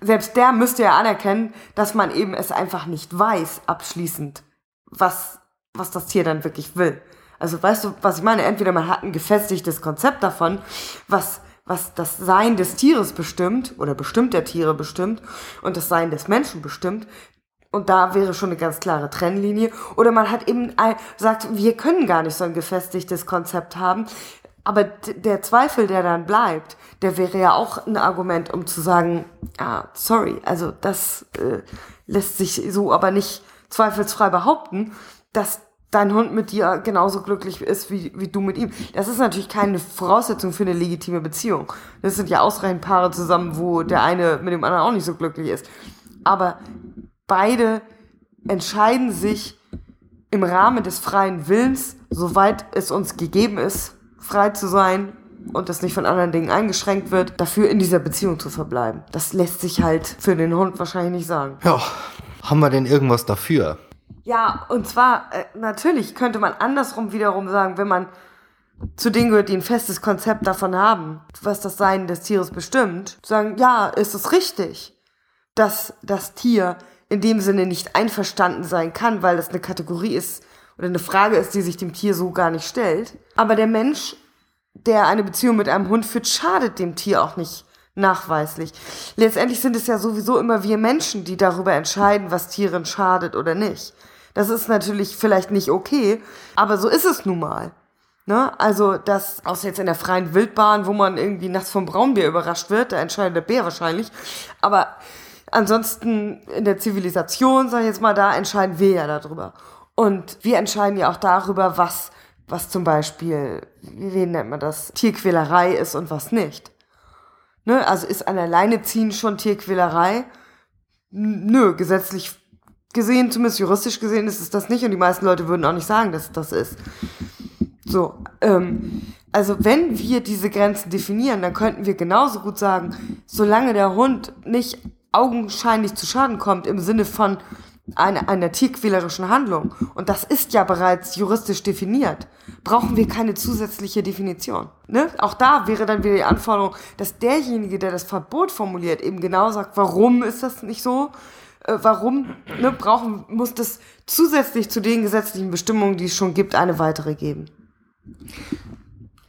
Selbst der müsste ja anerkennen, dass man eben es einfach nicht weiß, abschließend, was, was das Tier dann wirklich will. Also weißt du, was ich meine? Entweder man hat ein gefestigtes Konzept davon, was was das Sein des Tieres bestimmt oder bestimmt der Tiere bestimmt und das Sein des Menschen bestimmt. Und da wäre schon eine ganz klare Trennlinie. Oder man hat eben ein, sagt, wir können gar nicht so ein gefestigtes Konzept haben. Aber der Zweifel, der dann bleibt, der wäre ja auch ein Argument, um zu sagen, ah, sorry, also das äh, lässt sich so aber nicht zweifelsfrei behaupten, dass dein Hund mit dir genauso glücklich ist wie, wie du mit ihm. Das ist natürlich keine Voraussetzung für eine legitime Beziehung. Das sind ja ausreichend Paare zusammen, wo der eine mit dem anderen auch nicht so glücklich ist. Aber beide entscheiden sich im Rahmen des freien Willens, soweit es uns gegeben ist, frei zu sein und das nicht von anderen Dingen eingeschränkt wird, dafür in dieser Beziehung zu verbleiben. Das lässt sich halt für den Hund wahrscheinlich nicht sagen. Ja, haben wir denn irgendwas dafür? Ja, und zwar, äh, natürlich könnte man andersrum wiederum sagen, wenn man zu denen gehört, die ein festes Konzept davon haben, was das Sein des Tieres bestimmt, sagen, ja, ist es richtig, dass das Tier in dem Sinne nicht einverstanden sein kann, weil das eine Kategorie ist oder eine Frage ist, die sich dem Tier so gar nicht stellt. Aber der Mensch, der eine Beziehung mit einem Hund führt, schadet dem Tier auch nicht nachweislich. Letztendlich sind es ja sowieso immer wir Menschen, die darüber entscheiden, was Tieren schadet oder nicht. Das ist natürlich vielleicht nicht okay, aber so ist es nun mal. Ne? Also das, außer jetzt in der freien Wildbahn, wo man irgendwie nachts vom Braunbär überrascht wird, da entscheidet der Bär wahrscheinlich. Aber ansonsten in der Zivilisation, sag ich jetzt mal, da entscheiden wir ja darüber. Und wir entscheiden ja auch darüber, was, was zum Beispiel, wie nennt man das, Tierquälerei ist und was nicht. Ne? Also ist ein Alleineziehen schon Tierquälerei? Nö, gesetzlich gesehen, zumindest juristisch gesehen, ist es das nicht und die meisten Leute würden auch nicht sagen, dass es das ist. So, ähm, also wenn wir diese Grenzen definieren, dann könnten wir genauso gut sagen, solange der Hund nicht augenscheinlich zu Schaden kommt im Sinne von einer, einer tierquälerischen Handlung, und das ist ja bereits juristisch definiert, brauchen wir keine zusätzliche Definition. Ne? Auch da wäre dann wieder die Anforderung, dass derjenige, der das Verbot formuliert, eben genau sagt, warum ist das nicht so? Äh, warum ne, brauchen, muss das zusätzlich zu den gesetzlichen Bestimmungen, die es schon gibt, eine weitere geben?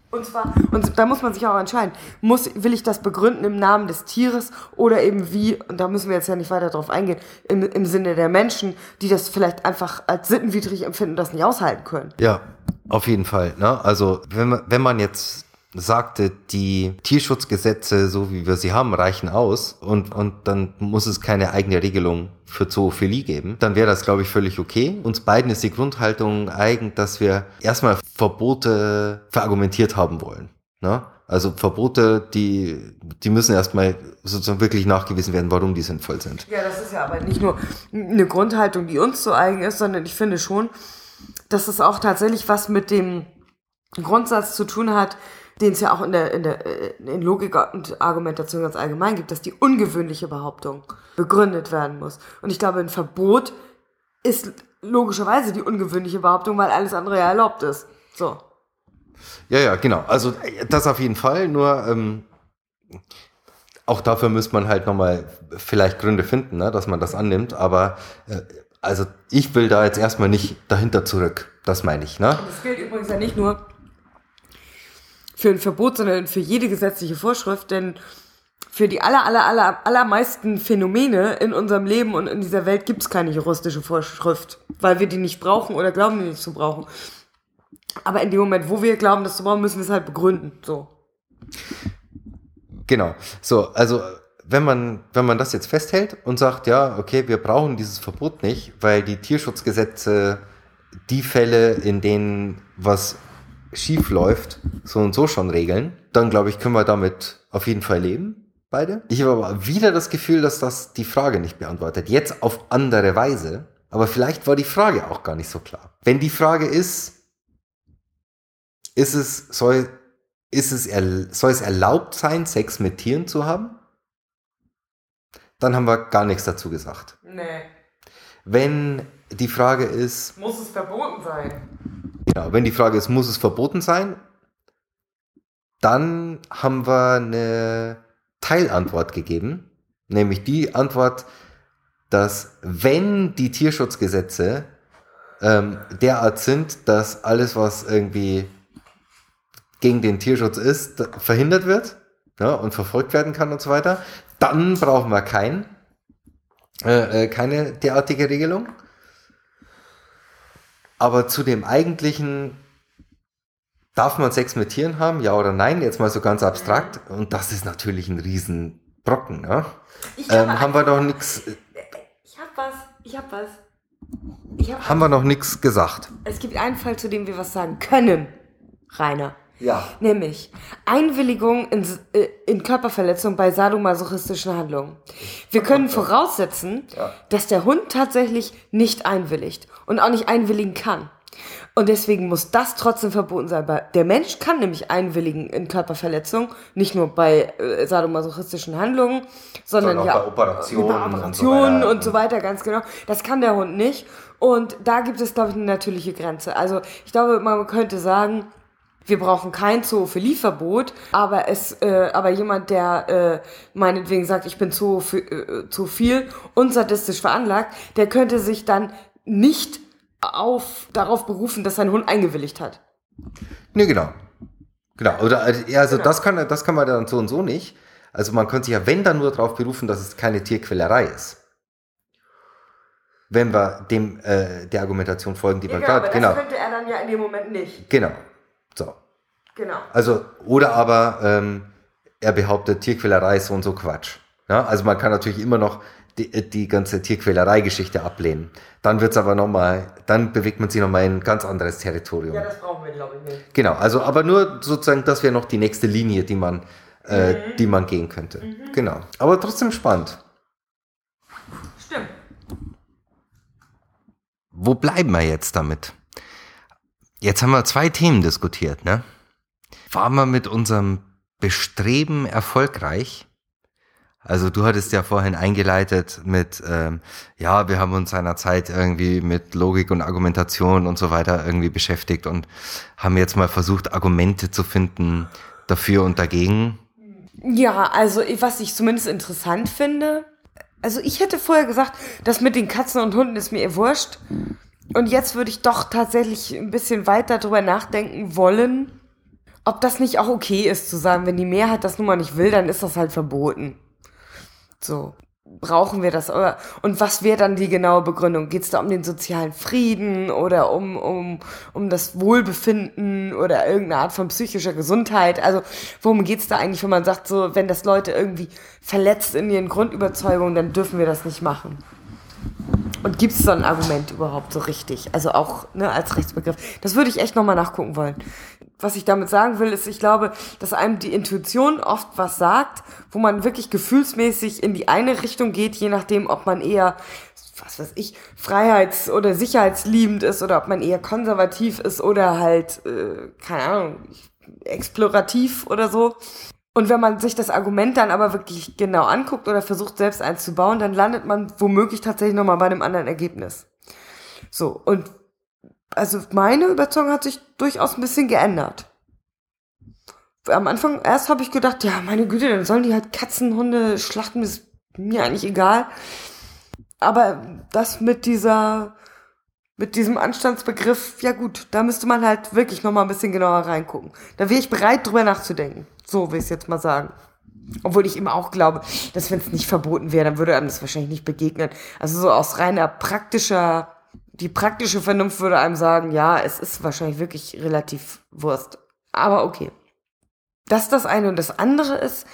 Und zwar, und da muss man sich auch entscheiden, muss, will ich das begründen im Namen des Tieres oder eben wie, und da müssen wir jetzt ja nicht weiter drauf eingehen, im, im Sinne der Menschen, die das vielleicht einfach als sittenwidrig empfinden, das nicht aushalten können. Ja, auf jeden Fall. Ne? Also wenn wenn man jetzt sagte, die Tierschutzgesetze, so wie wir sie haben, reichen aus und, und dann muss es keine eigene Regelung für Zoophilie geben, dann wäre das, glaube ich, völlig okay. Uns beiden ist die Grundhaltung eigen, dass wir erstmal Verbote verargumentiert haben wollen. Ne? Also Verbote, die, die müssen erstmal sozusagen wirklich nachgewiesen werden, warum die sinnvoll sind. Ja, das ist ja aber nicht nur eine Grundhaltung, die uns so eigen ist, sondern ich finde schon, dass es auch tatsächlich was mit dem Grundsatz zu tun hat, den es ja auch in der, in der äh, in Logik und Argumentation ganz allgemein gibt, dass die ungewöhnliche Behauptung begründet werden muss. Und ich glaube, ein Verbot ist logischerweise die ungewöhnliche Behauptung, weil alles andere ja erlaubt ist. So. Ja, ja, genau. Also das auf jeden Fall. Nur ähm, auch dafür müsste man halt nochmal vielleicht Gründe finden, ne, dass man das annimmt. Aber äh, also ich will da jetzt erstmal nicht dahinter zurück. Das meine ich. Ne? Das gilt übrigens ja nicht nur für ein Verbot, sondern für jede gesetzliche Vorschrift, denn für die aller, aller, aller, allermeisten Phänomene in unserem Leben und in dieser Welt gibt es keine juristische Vorschrift, weil wir die nicht brauchen oder glauben, die nicht zu brauchen. Aber in dem Moment, wo wir glauben, das zu brauchen, müssen wir es halt begründen. So. Genau. So, also wenn man, wenn man das jetzt festhält und sagt, ja, okay, wir brauchen dieses Verbot nicht, weil die Tierschutzgesetze die Fälle, in denen was schief läuft, so und so schon regeln, dann glaube ich, können wir damit auf jeden Fall leben, beide. Ich habe aber wieder das Gefühl, dass das die Frage nicht beantwortet. Jetzt auf andere Weise, aber vielleicht war die Frage auch gar nicht so klar. Wenn die Frage ist, ist es, soll, ist es, soll es erlaubt sein, Sex mit Tieren zu haben? Dann haben wir gar nichts dazu gesagt. Nee. Wenn die Frage ist. Muss es verboten sein? Genau, wenn die Frage ist, muss es verboten sein? Dann haben wir eine Teilantwort gegeben, nämlich die Antwort, dass wenn die Tierschutzgesetze ähm, derart sind, dass alles, was irgendwie gegen den Tierschutz ist, verhindert wird ja, und verfolgt werden kann und so weiter, dann brauchen wir kein, äh, äh keine derartige Regelung. Aber zu dem eigentlichen, darf man Sex mit Tieren haben, ja oder nein, jetzt mal so ganz abstrakt. Und das ist natürlich ein Riesenbrocken. Ne? Ähm, haben wir doch nichts. Ich hab was, ich hab was. Ich hab haben was. wir noch nichts gesagt. Es gibt einen Fall, zu dem wir was sagen können, Rainer. Ja. Nämlich Einwilligung in, äh, in Körperverletzung bei sadomasochistischen Handlungen. Wir können voraussetzen, ja. dass der Hund tatsächlich nicht einwilligt und auch nicht einwilligen kann. Und deswegen muss das trotzdem verboten sein. Der Mensch kann nämlich einwilligen in Körperverletzung, nicht nur bei äh, sadomasochistischen Handlungen, sondern, sondern ja bei Operationen, bei Operationen und, so und so weiter, ganz genau. Das kann der Hund nicht. Und da gibt es, glaube ich, eine natürliche Grenze. Also ich glaube, man könnte sagen, wir brauchen kein Zoophilie-Verbot, aber es, äh, aber jemand, der äh, meinetwegen sagt, ich bin zu, äh, zu viel und sadistisch veranlagt, der könnte sich dann nicht auf darauf berufen, dass sein Hund eingewilligt hat. Nee, genau. Genau. Oder also, also genau. das kann das kann man dann so und so nicht. Also man könnte sich ja, wenn dann nur darauf berufen, dass es keine Tierquälerei ist. Wenn wir dem äh, der Argumentation folgen, die ja, wir genau, gerade. Genau. Das könnte er dann ja in dem Moment nicht. Genau. Genau. Also, oder aber ähm, er behauptet, Tierquälerei ist so und so Quatsch. Ja, also man kann natürlich immer noch die, die ganze Tierquälerei-Geschichte ablehnen. Dann wird's aber nochmal, dann bewegt man sich nochmal in ein ganz anderes Territorium. Ja, das brauchen wir, glaube ich, nicht. Genau, also aber nur sozusagen, das wäre noch die nächste Linie, die man, äh, mhm. die man gehen könnte. Mhm. Genau. Aber trotzdem spannend. Stimmt. Wo bleiben wir jetzt damit? Jetzt haben wir zwei Themen diskutiert, ne? Waren wir mit unserem Bestreben erfolgreich? Also du hattest ja vorhin eingeleitet mit, ähm, ja, wir haben uns seinerzeit irgendwie mit Logik und Argumentation und so weiter irgendwie beschäftigt und haben jetzt mal versucht, Argumente zu finden dafür und dagegen. Ja, also was ich zumindest interessant finde, also ich hätte vorher gesagt, das mit den Katzen und Hunden ist mir wurscht. Und jetzt würde ich doch tatsächlich ein bisschen weiter drüber nachdenken wollen, ob das nicht auch okay ist zu sagen, wenn die Mehrheit das nun mal nicht will, dann ist das halt verboten. So. Brauchen wir das? Und was wäre dann die genaue Begründung? Geht es da um den sozialen Frieden oder um, um, um das Wohlbefinden oder irgendeine Art von psychischer Gesundheit? Also worum geht es da eigentlich, wenn man sagt, so, wenn das Leute irgendwie verletzt in ihren Grundüberzeugungen, dann dürfen wir das nicht machen? Und gibt es so ein Argument überhaupt so richtig? Also auch ne, als Rechtsbegriff. Das würde ich echt nochmal nachgucken wollen. Was ich damit sagen will, ist, ich glaube, dass einem die Intuition oft was sagt, wo man wirklich gefühlsmäßig in die eine Richtung geht, je nachdem, ob man eher, was weiß ich, freiheits- oder sicherheitsliebend ist oder ob man eher konservativ ist oder halt, äh, keine Ahnung, explorativ oder so. Und wenn man sich das Argument dann aber wirklich genau anguckt oder versucht selbst eins zu bauen, dann landet man womöglich tatsächlich nochmal bei einem anderen Ergebnis. So, und also meine Überzeugung hat sich durchaus ein bisschen geändert. Am Anfang erst habe ich gedacht, ja, meine Güte, dann sollen die halt Katzen, Hunde schlachten, ist mir eigentlich egal. Aber das mit dieser, mit diesem Anstandsbegriff, ja gut, da müsste man halt wirklich nochmal ein bisschen genauer reingucken. Da wäre ich bereit, drüber nachzudenken. So will ich es jetzt mal sagen. Obwohl ich eben auch glaube, dass wenn es nicht verboten wäre, dann würde einem das wahrscheinlich nicht begegnen. Also so aus reiner praktischer, die praktische Vernunft würde einem sagen, ja, es ist wahrscheinlich wirklich relativ Wurst. Aber okay. Das das eine und das andere ist,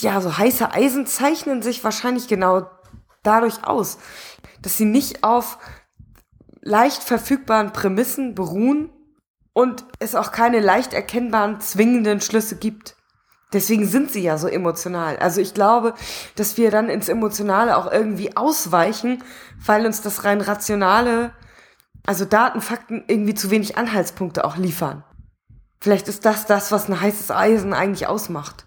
ja, so heiße Eisen zeichnen sich wahrscheinlich genau dadurch aus, dass sie nicht auf leicht verfügbaren Prämissen beruhen und es auch keine leicht erkennbaren zwingenden Schlüsse gibt. Deswegen sind sie ja so emotional. Also ich glaube, dass wir dann ins Emotionale auch irgendwie ausweichen, weil uns das rein rationale, also Daten, Fakten irgendwie zu wenig Anhaltspunkte auch liefern. Vielleicht ist das das, was ein heißes Eisen eigentlich ausmacht.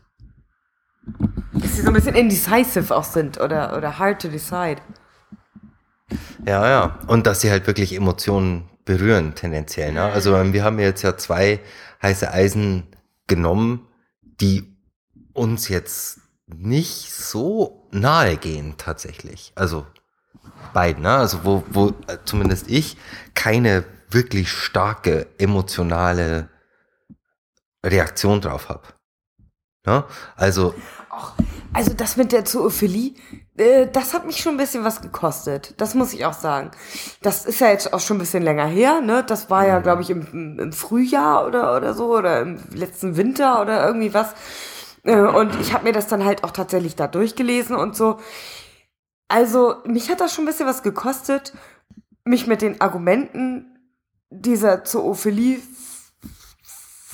Dass sie so ein bisschen indecisive auch sind oder, oder hard to decide. Ja, ja. Und dass sie halt wirklich Emotionen berühren, tendenziell. Ne? Also wir haben jetzt ja zwei heiße Eisen genommen, die uns jetzt nicht so nahe gehen tatsächlich. Also beiden, ne? Also wo, wo äh, zumindest ich keine wirklich starke emotionale Reaktion drauf habe. Ne? Also. also das mit der Zoophilie, äh, das hat mich schon ein bisschen was gekostet. Das muss ich auch sagen. Das ist ja jetzt auch schon ein bisschen länger her, ne? Das war ja, glaube ich, im, im Frühjahr oder, oder so, oder im letzten Winter oder irgendwie was. Äh, und ich habe mir das dann halt auch tatsächlich da durchgelesen und so. Also, mich hat das schon ein bisschen was gekostet, mich mit den Argumenten dieser Zoophilie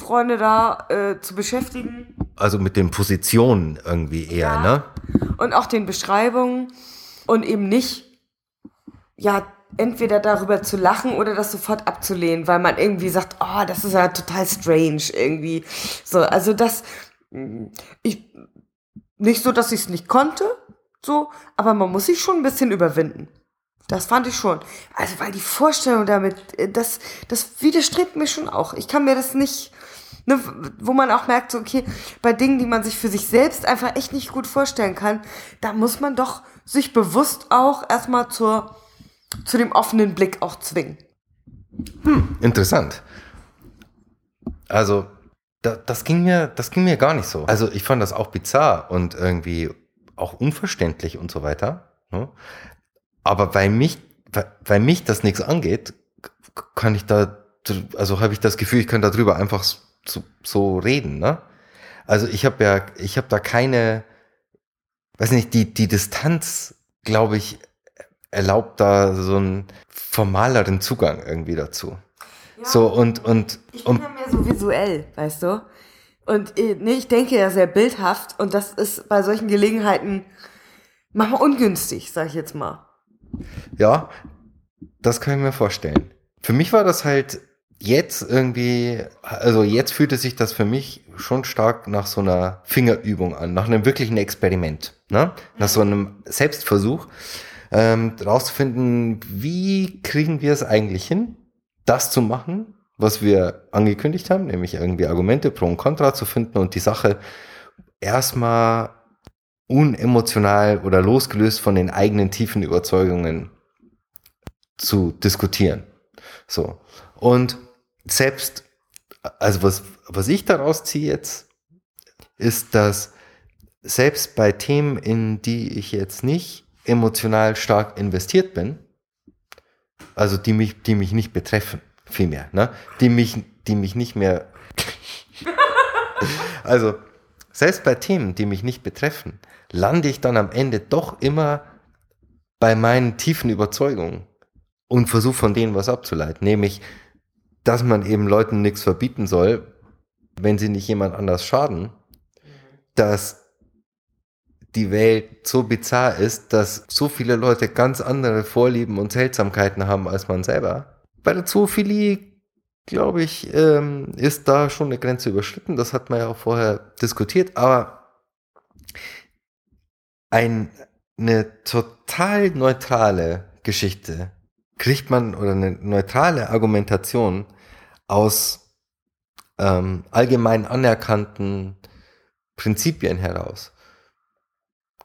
Freunde da äh, zu beschäftigen. Also mit den Positionen irgendwie eher, ja. ne? Und auch den Beschreibungen und eben nicht, ja, entweder darüber zu lachen oder das sofort abzulehnen, weil man irgendwie sagt, oh, das ist ja total strange irgendwie. So, also das, ich, nicht so, dass ich es nicht konnte, so, aber man muss sich schon ein bisschen überwinden. Das fand ich schon. Also, weil die Vorstellung damit, äh, das, das widerstrebt mir schon auch. Ich kann mir das nicht, ne, wo man auch merkt, so, okay, bei Dingen, die man sich für sich selbst einfach echt nicht gut vorstellen kann, da muss man doch sich bewusst auch erstmal zur, zu dem offenen Blick auch zwingen. Hm, interessant. Also, da, das ging mir, das ging mir gar nicht so. Also ich fand das auch bizarr und irgendwie auch unverständlich und so weiter. Ne? Aber weil mich, weil, weil mich das nichts angeht, kann ich da, also habe ich das Gefühl, ich kann darüber einfach so, so reden. Ne? Also ich habe ja, ich habe da keine, weiß nicht, die die Distanz, glaube ich, erlaubt da so einen formaleren Zugang irgendwie dazu. So und und ich bin ja mehr so visuell, weißt du? Und äh, nee, ich denke ja sehr bildhaft und das ist bei solchen Gelegenheiten manchmal ungünstig, sag ich jetzt mal. Ja, das kann ich mir vorstellen. Für mich war das halt jetzt irgendwie, also jetzt fühlte sich das für mich schon stark nach so einer Fingerübung an, nach einem wirklichen Experiment, ne? nach so einem Selbstversuch, ähm, rauszufinden, wie kriegen wir es eigentlich hin, das zu machen, was wir angekündigt haben, nämlich irgendwie Argumente pro und contra zu finden und die Sache erstmal unemotional oder losgelöst von den eigenen tiefen Überzeugungen zu diskutieren. So. Und selbst, also was, was ich daraus ziehe jetzt, ist, dass selbst bei Themen, in die ich jetzt nicht emotional stark investiert bin, also die mich, die mich nicht betreffen, vielmehr, ne? die, mich, die mich nicht mehr, also selbst bei Themen, die mich nicht betreffen, lande ich dann am Ende doch immer bei meinen tiefen Überzeugungen und versuche von denen was abzuleiten, nämlich dass man eben Leuten nichts verbieten soll, wenn sie nicht jemand anders schaden, dass die Welt so bizarr ist, dass so viele Leute ganz andere Vorlieben und Seltsamkeiten haben als man selber. Bei der Zoophilie, glaube ich, ähm, ist da schon eine Grenze überschritten. Das hat man ja auch vorher diskutiert, aber ein, eine total neutrale Geschichte kriegt man oder eine neutrale Argumentation aus ähm, allgemein anerkannten Prinzipien heraus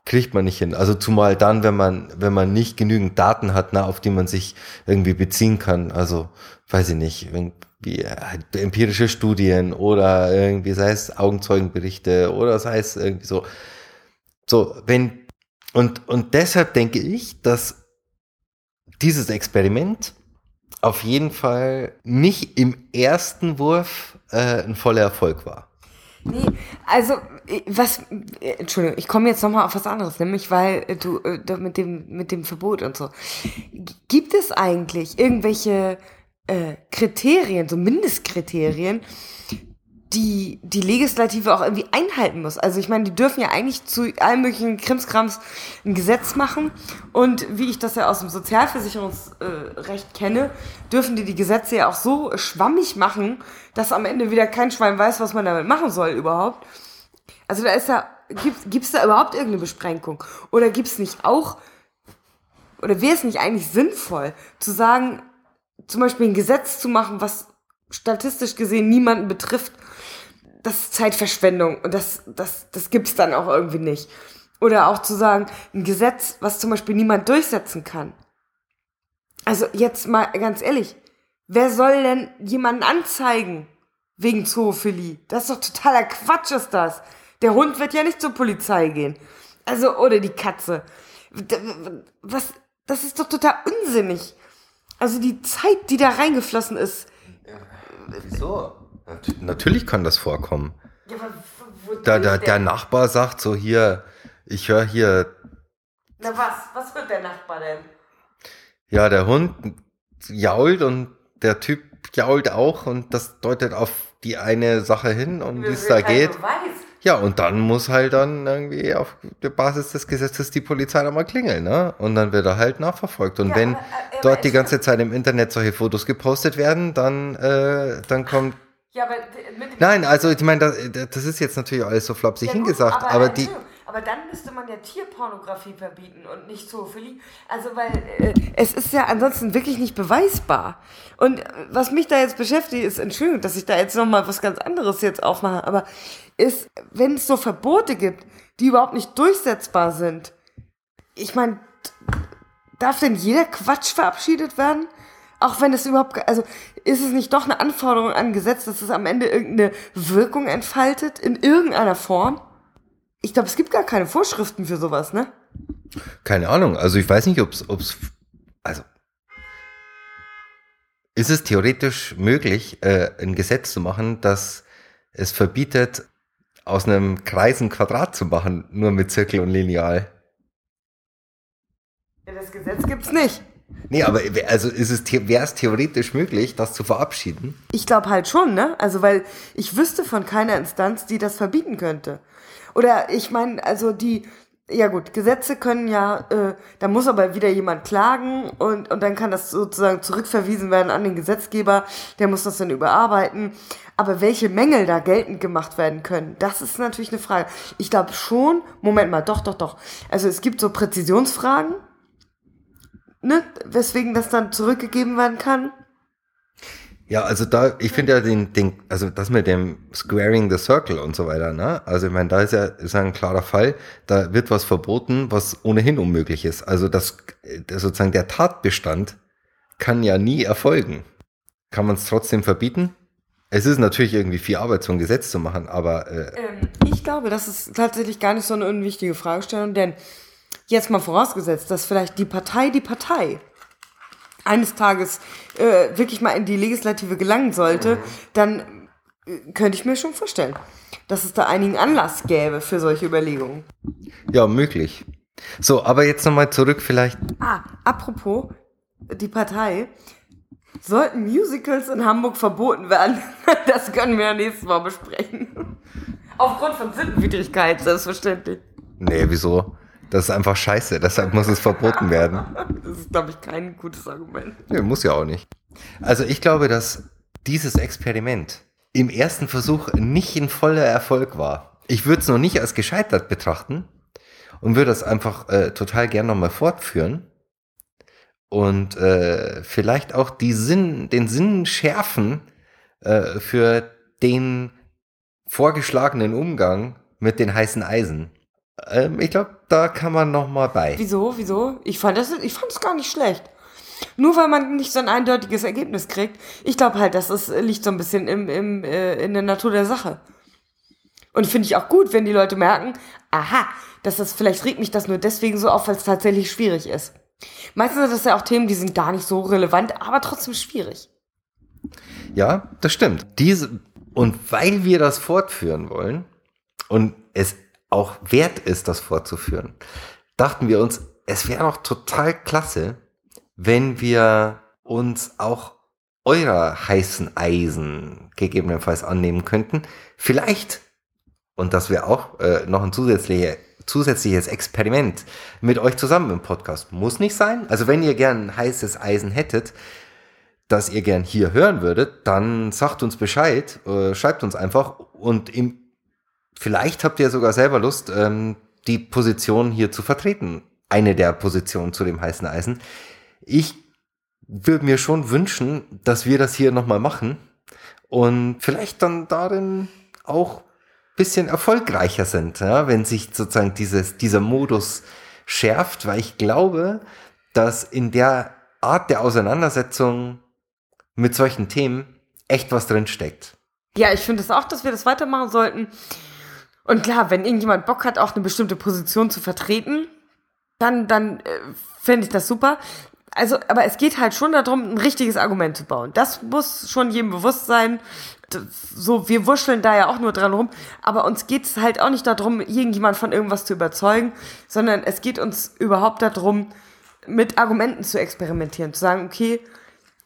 kriegt man nicht hin. Also zumal dann, wenn man, wenn man nicht genügend Daten hat, na, auf die man sich irgendwie beziehen kann. Also, weiß ich nicht, irgendwie äh, empirische Studien oder irgendwie, sei es Augenzeugenberichte oder sei es irgendwie so. So, wenn, und, und deshalb denke ich, dass dieses Experiment auf jeden Fall nicht im ersten Wurf äh, ein voller Erfolg war. Nee, also was, Entschuldigung, ich komme jetzt nochmal auf was anderes, nämlich weil du äh, mit dem mit dem Verbot und so. Gibt es eigentlich irgendwelche äh, Kriterien, so Mindestkriterien, die die Legislative auch irgendwie einhalten muss. Also ich meine, die dürfen ja eigentlich zu allen möglichen Krimskrams ein Gesetz machen und wie ich das ja aus dem Sozialversicherungsrecht kenne, dürfen die die Gesetze ja auch so schwammig machen, dass am Ende wieder kein Schwein weiß, was man damit machen soll überhaupt. Also da ist da gibt es da überhaupt irgendeine Beschränkung oder gibt es nicht auch oder wäre es nicht eigentlich sinnvoll zu sagen, zum Beispiel ein Gesetz zu machen, was statistisch gesehen niemanden betrifft das ist Zeitverschwendung und das, das, das gibt's dann auch irgendwie nicht. Oder auch zu sagen, ein Gesetz, was zum Beispiel niemand durchsetzen kann. Also jetzt mal ganz ehrlich, wer soll denn jemanden anzeigen wegen Zoophilie? Das ist doch totaler Quatsch, ist das. Der Hund wird ja nicht zur Polizei gehen. Also, oder die Katze. Was, das ist doch total unsinnig. Also die Zeit, die da reingeflossen ist. Ja, wieso? Natürlich kann das vorkommen. Ja, aber wo da, da, der Nachbar sagt so hier, ich höre hier. Na was? Was wird der Nachbar denn? Ja, der Hund jault und der Typ jault auch und das deutet auf die eine Sache hin und wie es da geht. Beweis. Ja, und dann muss halt dann irgendwie auf der Basis des Gesetzes die Polizei nochmal klingeln, ne? Und dann wird er halt nachverfolgt. Und ja, wenn aber, aber dort die ganze Zeit im Internet solche Fotos gepostet werden, dann, äh, dann kommt ja, aber Nein, also ich meine, das, das, ist jetzt natürlich alles so flapsig ja, hingesagt, aber, aber die. Aber dann müsste man ja Tierpornografie verbieten und nicht Zoophilie. Also, weil äh, es ist ja ansonsten wirklich nicht beweisbar. Und was mich da jetzt beschäftigt, ist, Entschuldigung, dass ich da jetzt nochmal was ganz anderes jetzt aufmache, aber ist, wenn es so Verbote gibt, die überhaupt nicht durchsetzbar sind, ich meine, darf denn jeder Quatsch verabschiedet werden? Auch wenn es überhaupt, also ist es nicht doch eine Anforderung an Gesetz, dass es am Ende irgendeine Wirkung entfaltet in irgendeiner Form? Ich glaube, es gibt gar keine Vorschriften für sowas, ne? Keine Ahnung. Also ich weiß nicht, ob es, also ist es theoretisch möglich, äh, ein Gesetz zu machen, das es verbietet, aus einem Kreis ein Quadrat zu machen, nur mit Zirkel und Lineal? Ja, das Gesetz gibt's nicht. Nee, aber also ist es wäre es theoretisch möglich, das zu verabschieden? Ich glaube halt schon, ne? Also weil ich wüsste von keiner Instanz, die das verbieten könnte. Oder ich meine, also die Ja gut, Gesetze können ja, äh, da muss aber wieder jemand klagen und, und dann kann das sozusagen zurückverwiesen werden an den Gesetzgeber, der muss das dann überarbeiten. Aber welche Mängel da geltend gemacht werden können, das ist natürlich eine Frage. Ich glaube schon, Moment mal, doch, doch, doch. Also es gibt so Präzisionsfragen, ne, weswegen das dann zurückgegeben werden kann. Ja, also da, ich finde ja den, den, also das mit dem Squaring the Circle und so weiter, ne? Also ich meine, da ist ja ist ein klarer Fall, da wird was verboten, was ohnehin unmöglich ist. Also das, das sozusagen der Tatbestand kann ja nie erfolgen. Kann man es trotzdem verbieten? Es ist natürlich irgendwie viel Arbeit, so ein Gesetz zu machen, aber äh, Ähm, ich glaube, das ist tatsächlich gar nicht so eine unwichtige Fragestellung, denn jetzt mal vorausgesetzt, dass vielleicht die Partei die Partei eines Tages äh, wirklich mal in die Legislative gelangen sollte, dann äh, könnte ich mir schon vorstellen, dass es da einigen Anlass gäbe für solche Überlegungen. ja, möglich. So, aber jetzt nochmal zurück vielleicht. Ah, apropos die Partei. Sollten Musicals in Hamburg verboten werden? Das können wir ja nächstes Mal besprechen. Aufgrund von Sittenwidrigkeit, selbstverständlich. Nee, wieso? Das ist einfach scheiße, deshalb muss es verboten werden. Das ist, glaube ich, kein gutes Argument. Ja, muss ja auch nicht. Also ich glaube, dass dieses Experiment im ersten Versuch nicht ein voller Erfolg war. Ich würde es noch nicht als gescheitert betrachten und würde es einfach äh, total gern nochmal fortführen und äh, vielleicht auch die Sinn, den Sinn schärfen äh, für den vorgeschlagenen Umgang mit den heißen Eisen. Ähm, ich glaube, da kann man nochmal bei. Wieso, wieso? Ich fand das, ich fand es gar nicht schlecht. Nur weil man nicht so ein eindeutiges Ergebnis kriegt. Ich glaube halt, das ist, liegt so ein bisschen im, im, äh, in der Natur der Sache. Und finde ich auch gut, wenn die Leute merken, aha, das ist, vielleicht regt mich das nur deswegen so auf, weil es tatsächlich schwierig ist. Meistens sind das ja auch Themen, die sind gar nicht so relevant, aber trotzdem schwierig. Ja, das stimmt. Diese, und weil wir das fortführen wollen und es auch wert ist, das fortzuführen, dachten wir uns, es wäre doch total klasse, wenn wir uns auch eurer heißen Eisen gegebenenfalls annehmen könnten. Vielleicht, und das wäre auch äh, noch ein zusätzlicher, zusätzliches Experiment mit euch zusammen im Podcast. Muss nicht sein. Also wenn ihr gern heißes Eisen hättet, das ihr gern hier hören würdet, dann sagt uns Bescheid, äh, schreibt uns einfach und im, vielleicht habt ihr sogar selber Lust, ähm, die Position hier zu vertreten. Eine der Positionen zu dem heißen Eisen. Ich würde mir schon wünschen, dass wir das hier nochmal machen und vielleicht dann darin auch bisschen erfolgreicher sind, ja, wenn sich sozusagen dieses, dieser Modus schärft, weil ich glaube, dass in der Art der Auseinandersetzung mit solchen Themen echt was drin steckt. Ja, ich finde es auch, dass wir das weitermachen sollten. Und klar, wenn irgendjemand Bock hat, auch eine bestimmte Position zu vertreten, dann, dann äh, fände ich das super. Also, aber es geht halt schon darum, ein richtiges Argument zu bauen. Das muss schon jedem bewusst sein. So, wir wuscheln da ja auch nur dran rum, aber uns geht es halt auch nicht darum, irgendjemand von irgendwas zu überzeugen, sondern es geht uns überhaupt darum, mit Argumenten zu experimentieren, zu sagen, okay,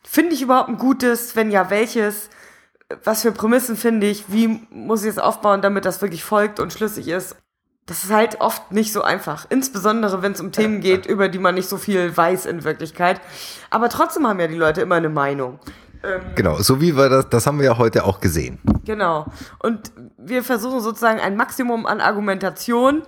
finde ich überhaupt ein gutes, wenn ja, welches, was für Prämissen finde ich, wie muss ich es aufbauen, damit das wirklich folgt und schlüssig ist. Das ist halt oft nicht so einfach. Insbesondere, wenn es um Themen geht, über die man nicht so viel weiß in Wirklichkeit. Aber trotzdem haben ja die Leute immer eine Meinung. Genau, so wie wir das, das haben wir ja heute auch gesehen. Genau. Und wir versuchen sozusagen ein Maximum an Argumentation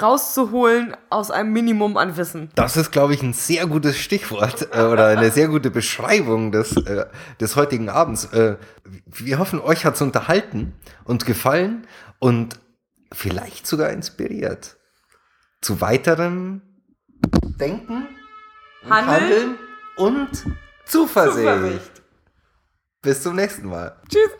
rauszuholen aus einem Minimum an Wissen. Das ist, glaube ich, ein sehr gutes Stichwort äh, oder eine sehr gute Beschreibung des, äh, des heutigen Abends. Äh, wir hoffen, euch hat's unterhalten und gefallen und vielleicht sogar inspiriert zu weiterem Denken, und Handeln. und Zuversicht. Zuversicht. Bis zum nächsten Mal. Tschüss.